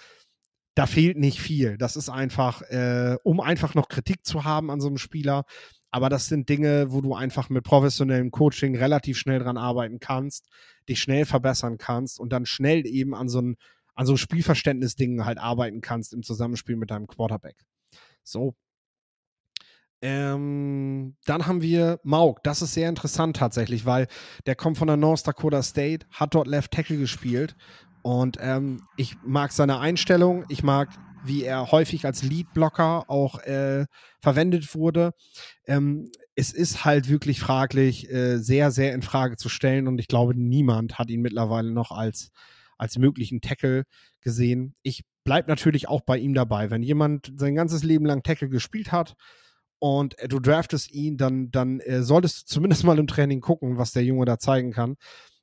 da fehlt nicht viel. Das ist einfach, äh, um einfach noch Kritik zu haben an so einem Spieler. Aber das sind Dinge, wo du einfach mit professionellem Coaching relativ schnell dran arbeiten kannst, dich schnell verbessern kannst und dann schnell eben an so ein, an so Spielverständnisdingen halt arbeiten kannst im Zusammenspiel mit deinem Quarterback. So. Ähm, dann haben wir Mauk. Das ist sehr interessant tatsächlich, weil der kommt von der North Dakota State, hat dort Left Tackle gespielt und ähm, ich mag seine Einstellung, ich mag, wie er häufig als Lead-Blocker auch äh, verwendet wurde. Ähm, es ist halt wirklich fraglich, äh, sehr, sehr in Frage zu stellen und ich glaube, niemand hat ihn mittlerweile noch als, als möglichen Tackle gesehen. Ich bleibe natürlich auch bei ihm dabei. Wenn jemand sein ganzes Leben lang Tackle gespielt hat, und äh, du draftest ihn, dann, dann äh, solltest du zumindest mal im Training gucken, was der Junge da zeigen kann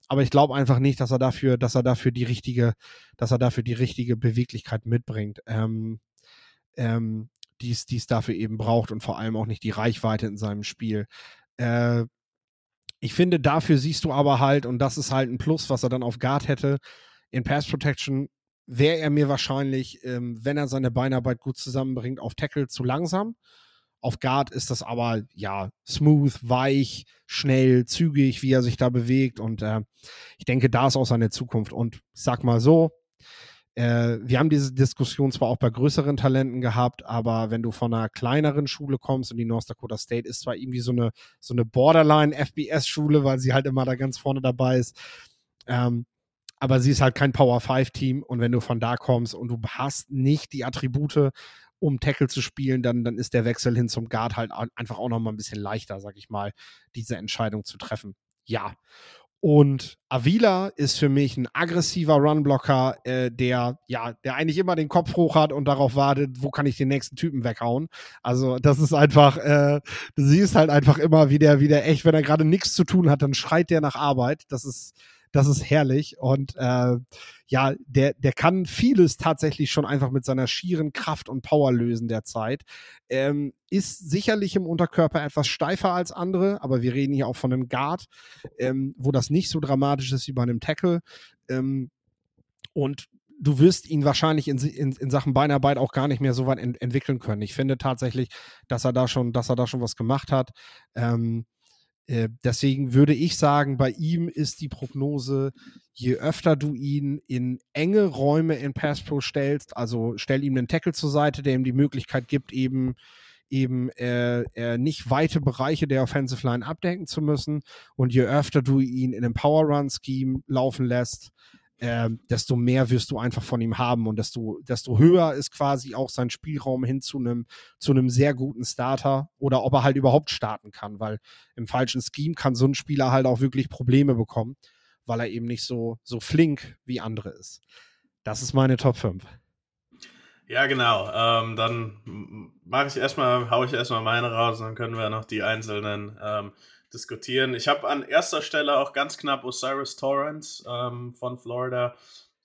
aber ich glaube einfach nicht, dass er dafür, dass er dafür die richtige, dass er dafür die richtige Beweglichkeit mitbringt, ähm, ähm, die es dafür eben braucht und vor allem auch nicht die Reichweite in seinem Spiel. Äh, ich finde, dafür siehst du aber halt, und das ist halt ein Plus, was er dann auf Guard hätte, in Pass Protection wäre er mir wahrscheinlich, ähm, wenn er seine Beinarbeit gut zusammenbringt, auf Tackle zu langsam. Auf Guard ist das aber ja smooth, weich, schnell, zügig, wie er sich da bewegt. Und äh, ich denke, da ist auch seine Zukunft. Und ich sag mal so, äh, wir haben diese Diskussion zwar auch bei größeren Talenten gehabt, aber wenn du von einer kleineren Schule kommst und die North Dakota State ist zwar irgendwie so eine, so eine Borderline-FBS-Schule, weil sie halt immer da ganz vorne dabei ist. Ähm, aber sie ist halt kein Power 5 Team und wenn du von da kommst und du hast nicht die Attribute um Tackle zu spielen, dann, dann ist der Wechsel hin zum Guard halt einfach auch noch mal ein bisschen leichter, sag ich mal, diese Entscheidung zu treffen. Ja. Und Avila ist für mich ein aggressiver Runblocker, äh, der ja, der eigentlich immer den Kopf hoch hat und darauf wartet, wo kann ich den nächsten Typen weghauen. Also das ist einfach, äh, du siehst halt einfach immer, wie der, wie der echt, wenn er gerade nichts zu tun hat, dann schreit der nach Arbeit. Das ist, das ist herrlich. Und äh, ja, der, der kann vieles tatsächlich schon einfach mit seiner schieren Kraft und Power lösen derzeit. Ähm, ist sicherlich im Unterkörper etwas steifer als andere, aber wir reden hier auch von einem Guard, ähm, wo das nicht so dramatisch ist wie bei einem Tackle. Ähm, und du wirst ihn wahrscheinlich in, in, in, Sachen Beinarbeit auch gar nicht mehr so weit ent entwickeln können. Ich finde tatsächlich, dass er da schon, dass er da schon was gemacht hat. Ähm, äh, deswegen würde ich sagen, bei ihm ist die Prognose, je öfter du ihn in enge Räume in Pass Pro stellst, also stell ihm einen Tackle zur Seite, der ihm die Möglichkeit gibt, eben eben äh, äh, nicht weite Bereiche der Offensive Line abdecken zu müssen. Und je öfter du ihn in einem Power Run Scheme laufen lässt, äh, desto mehr wirst du einfach von ihm haben und desto, desto höher ist quasi auch sein Spielraum hin zu einem zu sehr guten Starter oder ob er halt überhaupt starten kann, weil im falschen Scheme kann so ein Spieler halt auch wirklich Probleme bekommen, weil er eben nicht so, so flink wie andere ist. Das ist meine Top 5. Ja, genau. Ähm, dann mache ich erstmal, haue ich erstmal meine raus dann können wir noch die einzelnen ähm, diskutieren. Ich habe an erster Stelle auch ganz knapp Osiris Torrance ähm, von Florida.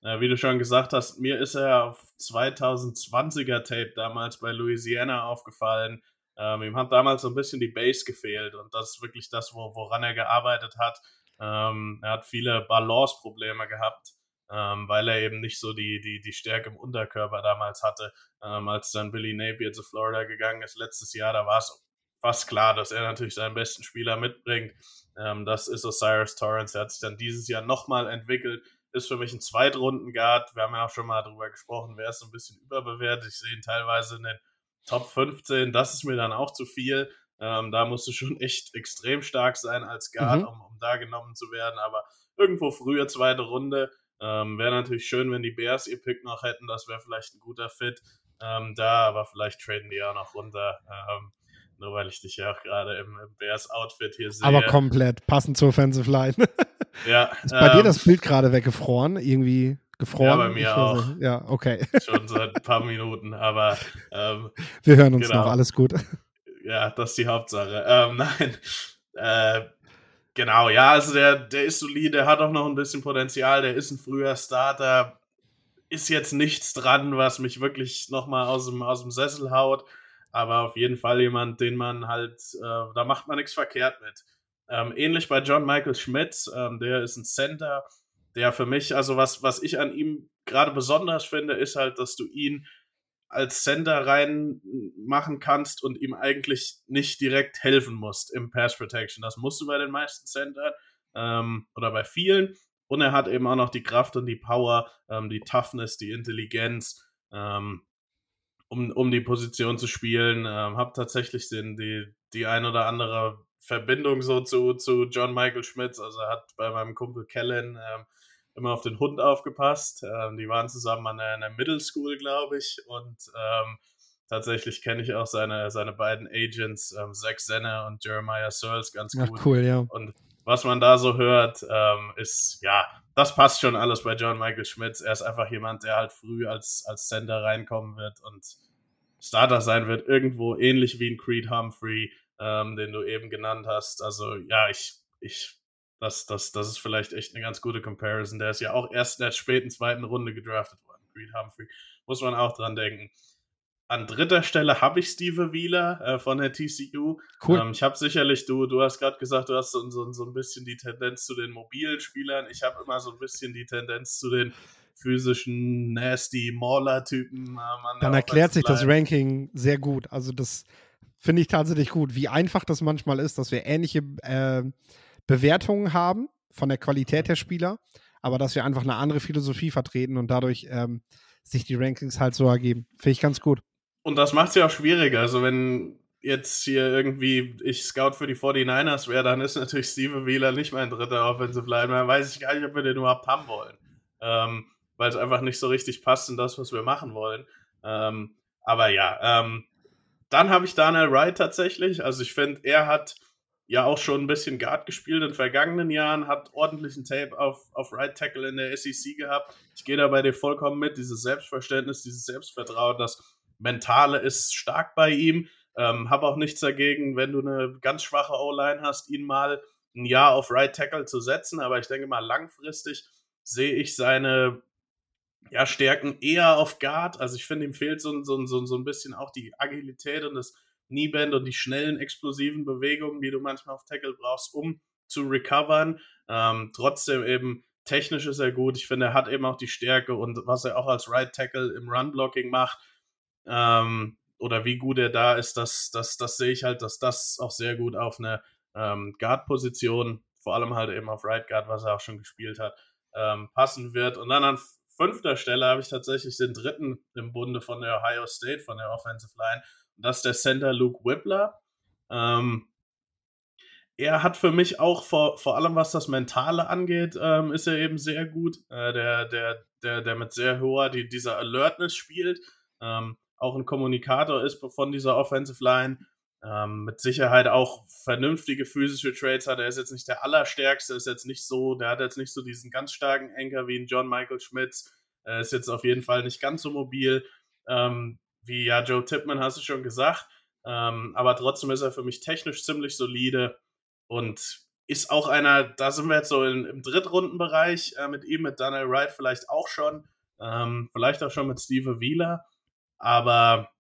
Äh, wie du schon gesagt hast, mir ist er auf 2020er Tape damals bei Louisiana aufgefallen. Ähm, ihm hat damals so ein bisschen die Base gefehlt und das ist wirklich das, wo, woran er gearbeitet hat. Ähm, er hat viele Balance-Probleme gehabt, ähm, weil er eben nicht so die, die, die Stärke im Unterkörper damals hatte. Ähm, als dann Billy Napier zu Florida gegangen ist letztes Jahr, da war es fast klar, dass er natürlich seinen besten Spieler mitbringt. Ähm, das ist Osiris Torrance. Der hat sich dann dieses Jahr nochmal entwickelt. Ist für mich ein Zweitrunden-Guard. Wir haben ja auch schon mal darüber gesprochen, wer ist so ein bisschen überbewertet. Ich sehe ihn teilweise in den Top 15. Das ist mir dann auch zu viel. Ähm, da musst du schon echt extrem stark sein als Guard, mhm. um, um, da genommen zu werden. Aber irgendwo früher zweite Runde. Ähm, wäre natürlich schön, wenn die Bears ihr Pick noch hätten. Das wäre vielleicht ein guter Fit ähm, da, aber vielleicht traden die auch noch runter. Nur weil ich dich ja auch gerade im, im Bears-Outfit hier sehe. Aber komplett, passend zur Offensive Line. ja. Ist bei ähm, dir das Bild gerade weggefroren? Irgendwie gefroren? Ja, bei mir auch. Ja, okay. Schon seit ein paar Minuten, aber. Ähm, Wir hören uns genau. noch, alles gut. Ja, das ist die Hauptsache. Ähm, nein. Äh, genau, ja, also der, der ist solide, hat auch noch ein bisschen Potenzial, der ist ein früher Starter. Ist jetzt nichts dran, was mich wirklich nochmal aus dem, aus dem Sessel haut aber auf jeden Fall jemand, den man halt, äh, da macht man nichts verkehrt mit. Ähm, ähnlich bei John Michael Schmidt, ähm, der ist ein Center, der für mich, also was, was ich an ihm gerade besonders finde, ist halt, dass du ihn als Center reinmachen kannst und ihm eigentlich nicht direkt helfen musst im Pass Protection. Das musst du bei den meisten Centern ähm, oder bei vielen. Und er hat eben auch noch die Kraft und die Power, ähm, die Toughness, die Intelligenz, ähm, um, um die Position zu spielen. Ähm, hab tatsächlich den, die, die ein oder andere Verbindung so zu, zu John Michael Schmitz. Also er hat bei meinem Kumpel Kellen ähm, immer auf den Hund aufgepasst. Ähm, die waren zusammen an der, der Middle School, glaube ich. Und ähm, tatsächlich kenne ich auch seine, seine beiden Agents, ähm, Zach Zenner und Jeremiah Searles, ganz gut. Ach, cool, ja. Und was man da so hört, ähm, ist, ja, das passt schon alles bei John Michael Schmitz. Er ist einfach jemand, der halt früh als, als Center reinkommen wird und Starter sein wird, irgendwo ähnlich wie ein Creed Humphrey, ähm, den du eben genannt hast. Also ja, ich, ich das, das, das ist vielleicht echt eine ganz gute Comparison. Der ist ja auch erst in der späten zweiten Runde gedraftet worden. Creed Humphrey. Muss man auch dran denken. An dritter Stelle habe ich Steve Wheeler äh, von der TCU. Cool. Ähm, ich habe sicherlich, du, du hast gerade gesagt, du hast so, so, so ein bisschen die Tendenz zu den mobilen Spielern. Ich habe immer so ein bisschen die Tendenz zu den physischen, nasty Mauler-Typen. Äh, Dann erklärt sich das Ranking sehr gut. Also das finde ich tatsächlich gut, wie einfach das manchmal ist, dass wir ähnliche äh, Bewertungen haben von der Qualität der Spieler, aber dass wir einfach eine andere Philosophie vertreten und dadurch ähm, sich die Rankings halt so ergeben. Finde ich ganz gut. Und das macht es ja auch schwieriger. Also wenn jetzt hier irgendwie ich Scout für die 49ers wäre, dann ist natürlich Steve Wheeler nicht mein dritter Offensive Lineman. Weiß ich gar nicht, ob wir den überhaupt haben wollen. Ähm, weil es einfach nicht so richtig passt in das, was wir machen wollen. Ähm, aber ja, ähm, dann habe ich Daniel Wright tatsächlich. Also ich finde, er hat ja auch schon ein bisschen Guard gespielt in vergangenen Jahren, hat ordentlichen Tape auf, auf Right Tackle in der SEC gehabt. Ich gehe da bei dir vollkommen mit, dieses Selbstverständnis, dieses Selbstvertrauen, das Mentale ist stark bei ihm. Ähm, habe auch nichts dagegen, wenn du eine ganz schwache O-Line hast, ihn mal ein Jahr auf Right Tackle zu setzen. Aber ich denke mal, langfristig sehe ich seine ja, Stärken eher auf Guard. Also ich finde, ihm fehlt so, so, so, so ein bisschen auch die Agilität und das Knieband und die schnellen, explosiven Bewegungen, die du manchmal auf Tackle brauchst, um zu recovern. Ähm, trotzdem eben technisch ist er gut. Ich finde, er hat eben auch die Stärke und was er auch als Right Tackle im Run-Blocking macht ähm, oder wie gut er da ist, das, das, das sehe ich halt, dass das auch sehr gut auf eine ähm, Guard-Position, vor allem halt eben auf Right Guard, was er auch schon gespielt hat, ähm, passen wird. Und dann an fünfter Stelle habe ich tatsächlich den dritten im Bunde von der Ohio State, von der Offensive Line. Das ist der Center Luke Whippler. Ähm, er hat für mich auch vor, vor allem, was das Mentale angeht, ähm, ist er eben sehr gut. Äh, der, der, der, der mit sehr hoher, die, dieser Alertness spielt. Ähm, auch ein Kommunikator ist von dieser Offensive Line. Ähm, mit Sicherheit auch vernünftige physische Trades hat. Er ist jetzt nicht der allerstärkste, ist jetzt nicht so, der hat jetzt nicht so diesen ganz starken Anker wie ein John Michael Schmitz. Er ist jetzt auf jeden Fall nicht ganz so mobil. Ähm, wie ja Joe Tippmann, hast du schon gesagt. Ähm, aber trotzdem ist er für mich technisch ziemlich solide und ist auch einer, da sind wir jetzt so in, im Drittrundenbereich äh, mit ihm, mit Daniel Wright vielleicht auch schon, ähm, vielleicht auch schon mit Steve Wheeler, aber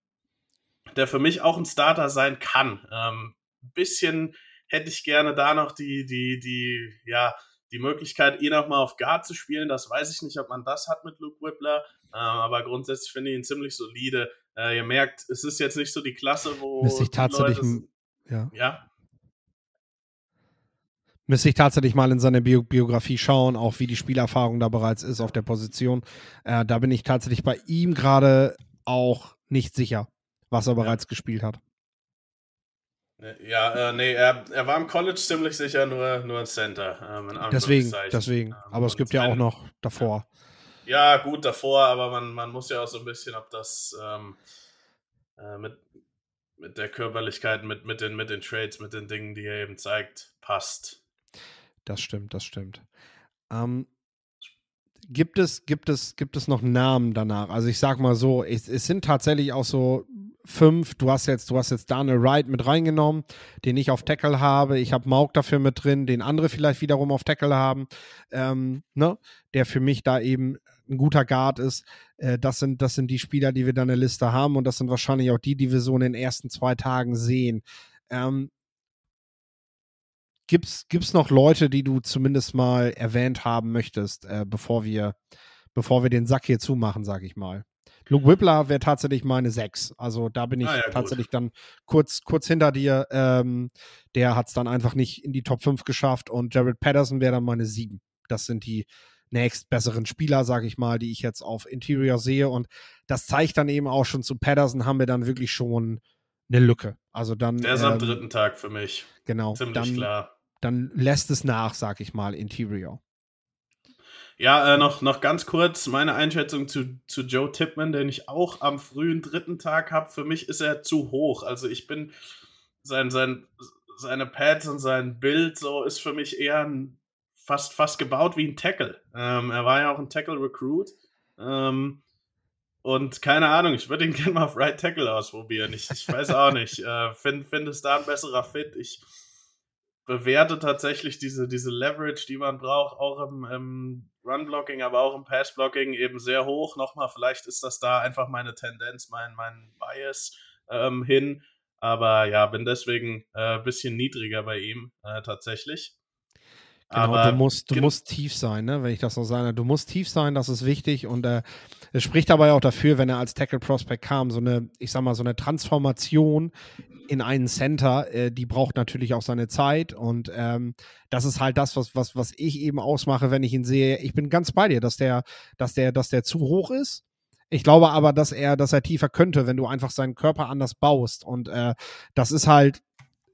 der für mich auch ein Starter sein kann. Ähm, ein bisschen hätte ich gerne da noch die, die, die, ja, die Möglichkeit, ihn auch mal auf Guard zu spielen. Das weiß ich nicht, ob man das hat mit Luke Whippler. Ähm, aber grundsätzlich finde ich ihn ziemlich solide. Äh, ihr merkt, es ist jetzt nicht so die Klasse, wo. Müsste ich tatsächlich. Leute, ja. ja. Müsste ich tatsächlich mal in seine Bio Biografie schauen, auch wie die Spielerfahrung da bereits ist auf der Position. Äh, da bin ich tatsächlich bei ihm gerade auch nicht sicher, was er bereits gespielt hat. Ja, äh, nee, er, er war im College ziemlich sicher nur, nur ein Center. Ähm, deswegen, deswegen. Ähm, aber es gibt ja auch noch davor. Ja, gut, davor, aber man, man muss ja auch so ein bisschen, ob das ähm, äh, mit, mit der Körperlichkeit, mit, mit, den, mit den Trades, mit den Dingen, die er eben zeigt, passt. Das stimmt, das stimmt. Ähm, gibt es, gibt es, gibt es noch Namen danach? Also ich sag mal so, es, es sind tatsächlich auch so fünf. Du hast jetzt, du hast jetzt Daniel Wright mit reingenommen, den ich auf Tackle habe. Ich habe Mauk dafür mit drin, den andere vielleicht wiederum auf Tackle haben, ähm, ne? der für mich da eben ein guter Guard ist. Äh, das, sind, das sind die Spieler, die wir da in der Liste haben und das sind wahrscheinlich auch die, die wir so in den ersten zwei Tagen sehen. Ähm, Gibt es noch Leute, die du zumindest mal erwähnt haben möchtest, äh, bevor wir bevor wir den Sack hier zumachen, sage ich mal? Luke Whippler wäre tatsächlich meine 6. Also da bin ich ah, ja, tatsächlich dann kurz, kurz hinter dir. Ähm, der hat es dann einfach nicht in die Top 5 geschafft und Jared Patterson wäre dann meine 7. Das sind die nächst besseren Spieler, sage ich mal, die ich jetzt auf Interior sehe. Und das zeigt dann eben auch schon zu Patterson, haben wir dann wirklich schon eine Lücke. Also dann. Der ist ähm, am dritten Tag für mich. Genau. Ziemlich dann, klar. Dann lässt es nach, sag ich mal, Interior. Ja, äh, noch, noch ganz kurz meine Einschätzung zu, zu Joe Tipman, den ich auch am frühen dritten Tag habe. Für mich ist er zu hoch. Also ich bin sein, sein, seine Pads und sein Bild so ist für mich eher ein, fast, fast gebaut wie ein Tackle. Ähm, er war ja auch ein Tackle-Recruit. Ähm, und keine Ahnung, ich würde ihn gerne mal auf Right Tackle ausprobieren. Ich, ich weiß auch nicht. Äh, Finde find es da ein besserer Fit. Ich bewerte tatsächlich diese, diese Leverage, die man braucht, auch im, im Run-Blocking, aber auch im Pass-Blocking eben sehr hoch. Nochmal, vielleicht ist das da einfach meine Tendenz, mein, mein Bias ähm, hin. Aber ja, bin deswegen ein äh, bisschen niedriger bei ihm äh, tatsächlich. Genau, aber du musst, du musst tief sein, ne? wenn ich das so sage. Du musst tief sein, das ist wichtig. Und äh, es spricht aber auch dafür, wenn er als Tackle Prospect kam, so eine, ich sag mal, so eine Transformation in einen Center, äh, die braucht natürlich auch seine Zeit. Und ähm, das ist halt das, was, was, was ich eben ausmache, wenn ich ihn sehe. Ich bin ganz bei dir, dass der, dass der, dass der zu hoch ist. Ich glaube aber, dass er, dass er tiefer könnte, wenn du einfach seinen Körper anders baust. Und äh, das ist halt,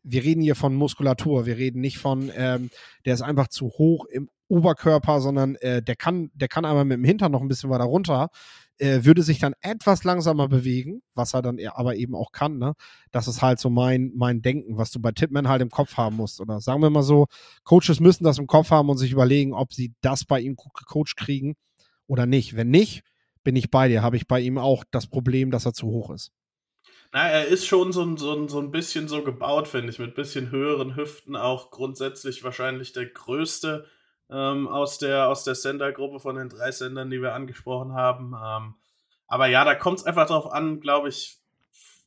wir reden hier von Muskulatur, wir reden nicht von, ähm, der ist einfach zu hoch im Oberkörper, sondern äh, der kann, der kann einmal mit dem Hintern noch ein bisschen weiter runter, äh, würde sich dann etwas langsamer bewegen, was er dann aber eben auch kann. Ne? Das ist halt so mein, mein Denken, was du bei Tipman halt im Kopf haben musst. Oder sagen wir mal so, Coaches müssen das im Kopf haben und sich überlegen, ob sie das bei ihm gut gecoacht kriegen oder nicht. Wenn nicht, bin ich bei dir, habe ich bei ihm auch das Problem, dass er zu hoch ist. Na, er ist schon so so so ein bisschen so gebaut, finde ich, mit bisschen höheren Hüften, auch grundsätzlich wahrscheinlich der größte ähm, aus der, aus der Sender-Gruppe von den drei Sendern, die wir angesprochen haben. Ähm, aber ja, da kommt es einfach darauf an, glaube ich,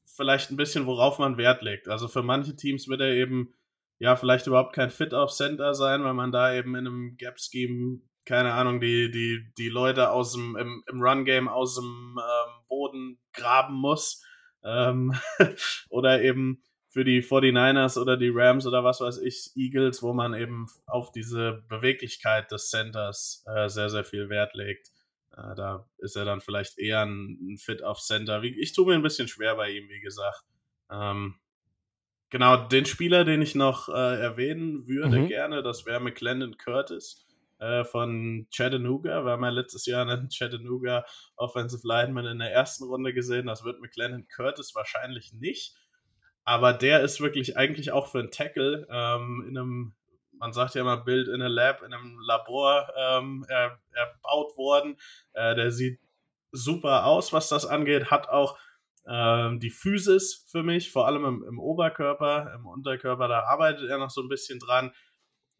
vielleicht ein bisschen, worauf man Wert legt. Also für manche Teams wird er eben ja vielleicht überhaupt kein Fit auf Center sein, weil man da eben in einem Gap-Scheme, keine Ahnung, die, die, die Leute aus dem, im, im Run-Game aus dem ähm, Boden graben muss. Ähm, oder eben für die 49ers oder die Rams oder was weiß ich, Eagles, wo man eben auf diese Beweglichkeit des Centers äh, sehr, sehr viel Wert legt. Äh, da ist er dann vielleicht eher ein, ein, Fit auf Center. Wie, ich tue mir ein bisschen schwer bei ihm, wie gesagt. Ähm, genau, den Spieler, den ich noch äh, erwähnen würde mhm. gerne, das wäre McClendon Curtis äh, von Chattanooga. Wir haben ja letztes Jahr einen Chattanooga Offensive Lineman in der ersten Runde gesehen. Das wird McLennan Curtis wahrscheinlich nicht. Aber der ist wirklich eigentlich auch für einen Tackle ähm, in einem, man sagt ja immer Bild in a Lab, in einem Labor ähm, er, erbaut worden. Äh, der sieht super aus, was das angeht, hat auch ähm, die Physis für mich, vor allem im, im Oberkörper, im Unterkörper, da arbeitet er noch so ein bisschen dran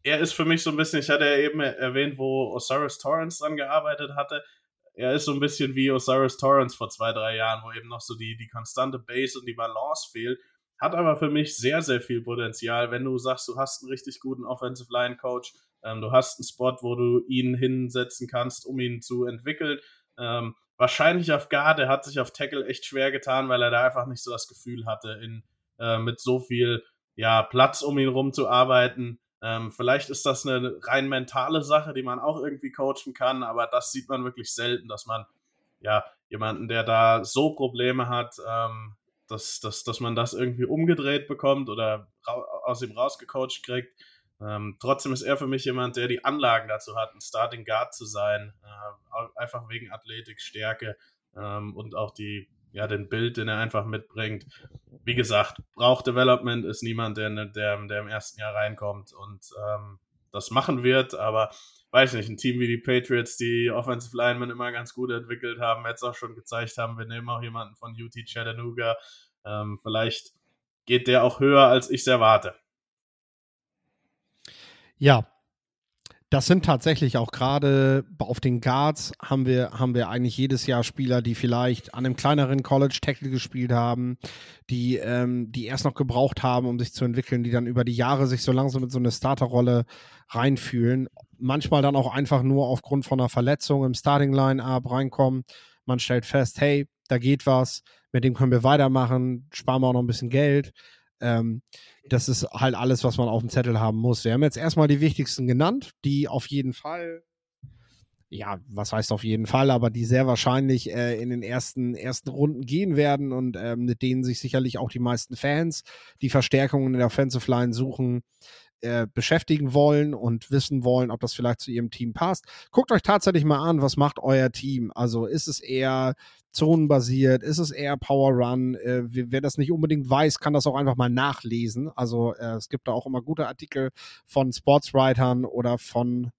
er ist für mich so ein bisschen, ich hatte ja eben erwähnt, wo Osiris Torrance dran gearbeitet hatte. Er ist so ein bisschen wie Osiris Torrance vor zwei, drei Jahren, wo eben noch so die, die konstante Base und die Balance fehlt. Hat aber für mich sehr, sehr viel Potenzial, wenn du sagst, du hast einen richtig guten Offensive Line Coach, ähm, du hast einen Spot, wo du ihn hinsetzen kannst, um ihn zu entwickeln. Ähm, wahrscheinlich auf Guard, er hat sich auf Tackle echt schwer getan, weil er da einfach nicht so das Gefühl hatte, in, äh, mit so viel ja, Platz um ihn rum zu arbeiten. Ähm, vielleicht ist das eine rein mentale Sache, die man auch irgendwie coachen kann, aber das sieht man wirklich selten, dass man ja jemanden, der da so Probleme hat, ähm, dass, dass, dass man das irgendwie umgedreht bekommt oder aus ihm rausgecoacht kriegt. Ähm, trotzdem ist er für mich jemand, der die Anlagen dazu hat, ein Starting Guard zu sein, äh, einfach wegen Athletik, Stärke ähm, und auch die ja, den Bild, den er einfach mitbringt. Wie gesagt, braucht Development, ist niemand, der, der, der im ersten Jahr reinkommt und ähm, das machen wird, aber weiß nicht, ein Team wie die Patriots, die Offensive Linemen immer ganz gut entwickelt haben, jetzt auch schon gezeigt haben, wir nehmen auch jemanden von UT Chattanooga. Ähm, vielleicht geht der auch höher, als ich es erwarte. Ja, das sind tatsächlich auch gerade auf den Guards haben wir, haben wir eigentlich jedes Jahr Spieler, die vielleicht an einem kleineren College Tackle gespielt haben, die, ähm, die erst noch gebraucht haben, um sich zu entwickeln, die dann über die Jahre sich so langsam mit so eine Starterrolle reinfühlen. Manchmal dann auch einfach nur aufgrund von einer Verletzung im Starting Line-Up reinkommen. Man stellt fest, hey, da geht was, mit dem können wir weitermachen, sparen wir auch noch ein bisschen Geld. Ähm, das ist halt alles, was man auf dem Zettel haben muss. Wir haben jetzt erstmal die wichtigsten genannt, die auf jeden Fall, ja, was heißt auf jeden Fall, aber die sehr wahrscheinlich äh, in den ersten, ersten Runden gehen werden und ähm, mit denen sich sicherlich auch die meisten Fans, die Verstärkungen in der Offensive Line suchen, äh, beschäftigen wollen und wissen wollen, ob das vielleicht zu ihrem Team passt. Guckt euch tatsächlich mal an, was macht euer Team? Also ist es eher zonenbasiert? Ist es eher Power Run? Äh, wer das nicht unbedingt weiß, kann das auch einfach mal nachlesen. Also äh, es gibt da auch immer gute Artikel von Sportswritern oder von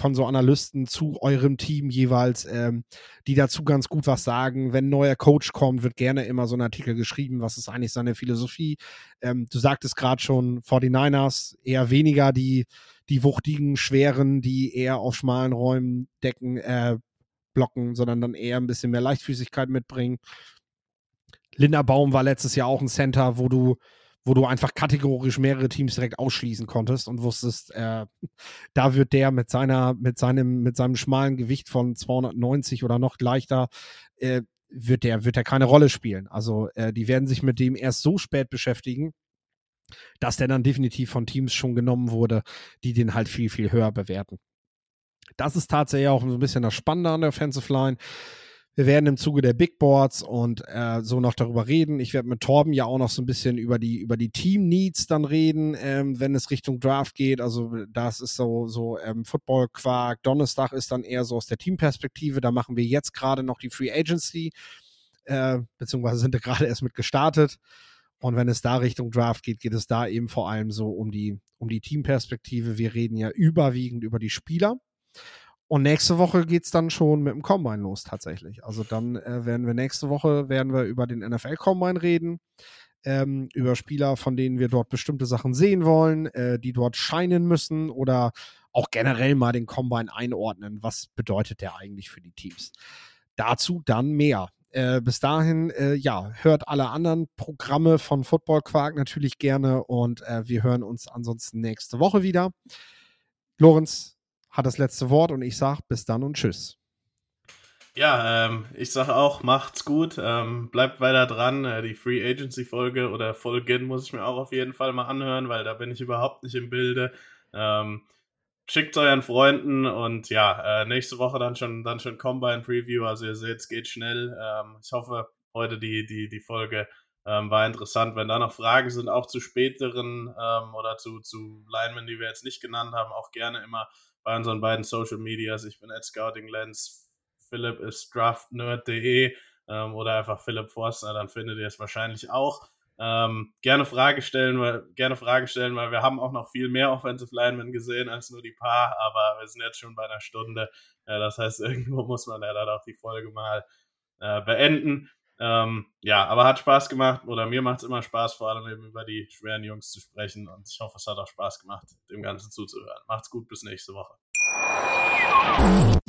von so Analysten zu eurem Team jeweils, ähm, die dazu ganz gut was sagen. Wenn ein neuer Coach kommt, wird gerne immer so ein Artikel geschrieben, was ist eigentlich seine Philosophie. Ähm, du sagtest gerade schon, 49ers eher weniger die, die wuchtigen, schweren, die eher auf schmalen Räumen decken, äh, blocken, sondern dann eher ein bisschen mehr Leichtfüßigkeit mitbringen. Linda Baum war letztes Jahr auch ein Center, wo du wo du einfach kategorisch mehrere Teams direkt ausschließen konntest und wusstest, äh, da wird der mit seiner, mit seinem, mit seinem schmalen Gewicht von 290 oder noch leichter, äh, wird der, wird der keine Rolle spielen. Also äh, die werden sich mit dem erst so spät beschäftigen, dass der dann definitiv von Teams schon genommen wurde, die den halt viel, viel höher bewerten. Das ist tatsächlich auch so ein bisschen das Spannende an der Offensive Line. Wir werden im Zuge der Big Boards und äh, so noch darüber reden. Ich werde mit Torben ja auch noch so ein bisschen über die, über die Team-Needs dann reden, ähm, wenn es Richtung Draft geht. Also das ist so, so ähm, Football-Quark. Donnerstag ist dann eher so aus der Teamperspektive. Da machen wir jetzt gerade noch die Free Agency, äh, beziehungsweise sind wir gerade erst mit gestartet. Und wenn es da Richtung Draft geht, geht es da eben vor allem so um die, um die Teamperspektive. Wir reden ja überwiegend über die Spieler. Und nächste Woche geht es dann schon mit dem Combine los tatsächlich. Also dann äh, werden wir nächste Woche werden wir über den NFL Combine reden, ähm, über Spieler, von denen wir dort bestimmte Sachen sehen wollen, äh, die dort scheinen müssen oder auch generell mal den Combine einordnen. Was bedeutet der eigentlich für die Teams? Dazu dann mehr. Äh, bis dahin, äh, ja, hört alle anderen Programme von Football Quark natürlich gerne und äh, wir hören uns ansonsten nächste Woche wieder. Lorenz, hat das letzte Wort und ich sage bis dann und tschüss. Ja, ähm, ich sage auch, macht's gut, ähm, bleibt weiter dran. Äh, die Free Agency Folge oder Folgen muss ich mir auch auf jeden Fall mal anhören, weil da bin ich überhaupt nicht im Bilde. Ähm, schickt euren Freunden und ja, äh, nächste Woche dann schon, dann schon Combine Preview. Also ihr seht, es geht schnell. Ähm, ich hoffe, heute die, die, die Folge ähm, war interessant. Wenn da noch Fragen sind, auch zu späteren ähm, oder zu, zu Linemen, die wir jetzt nicht genannt haben, auch gerne immer bei unseren beiden Social Medias. Ich bin at Scouting Lens, Philipp ist draftnerd.de ähm, oder einfach Philipp Forster, dann findet ihr es wahrscheinlich auch. Ähm, gerne Frage stellen, weil, gerne Fragen stellen, weil wir haben auch noch viel mehr Offensive Linemen gesehen als nur die paar, aber wir sind jetzt schon bei einer Stunde. Äh, das heißt, irgendwo muss man ja dann auch die Folge mal äh, beenden. Ähm, ja, aber hat Spaß gemacht oder mir macht es immer Spaß, vor allem eben über die schweren Jungs zu sprechen und ich hoffe, es hat auch Spaß gemacht, dem Ganzen zuzuhören. Macht's gut, bis nächste Woche.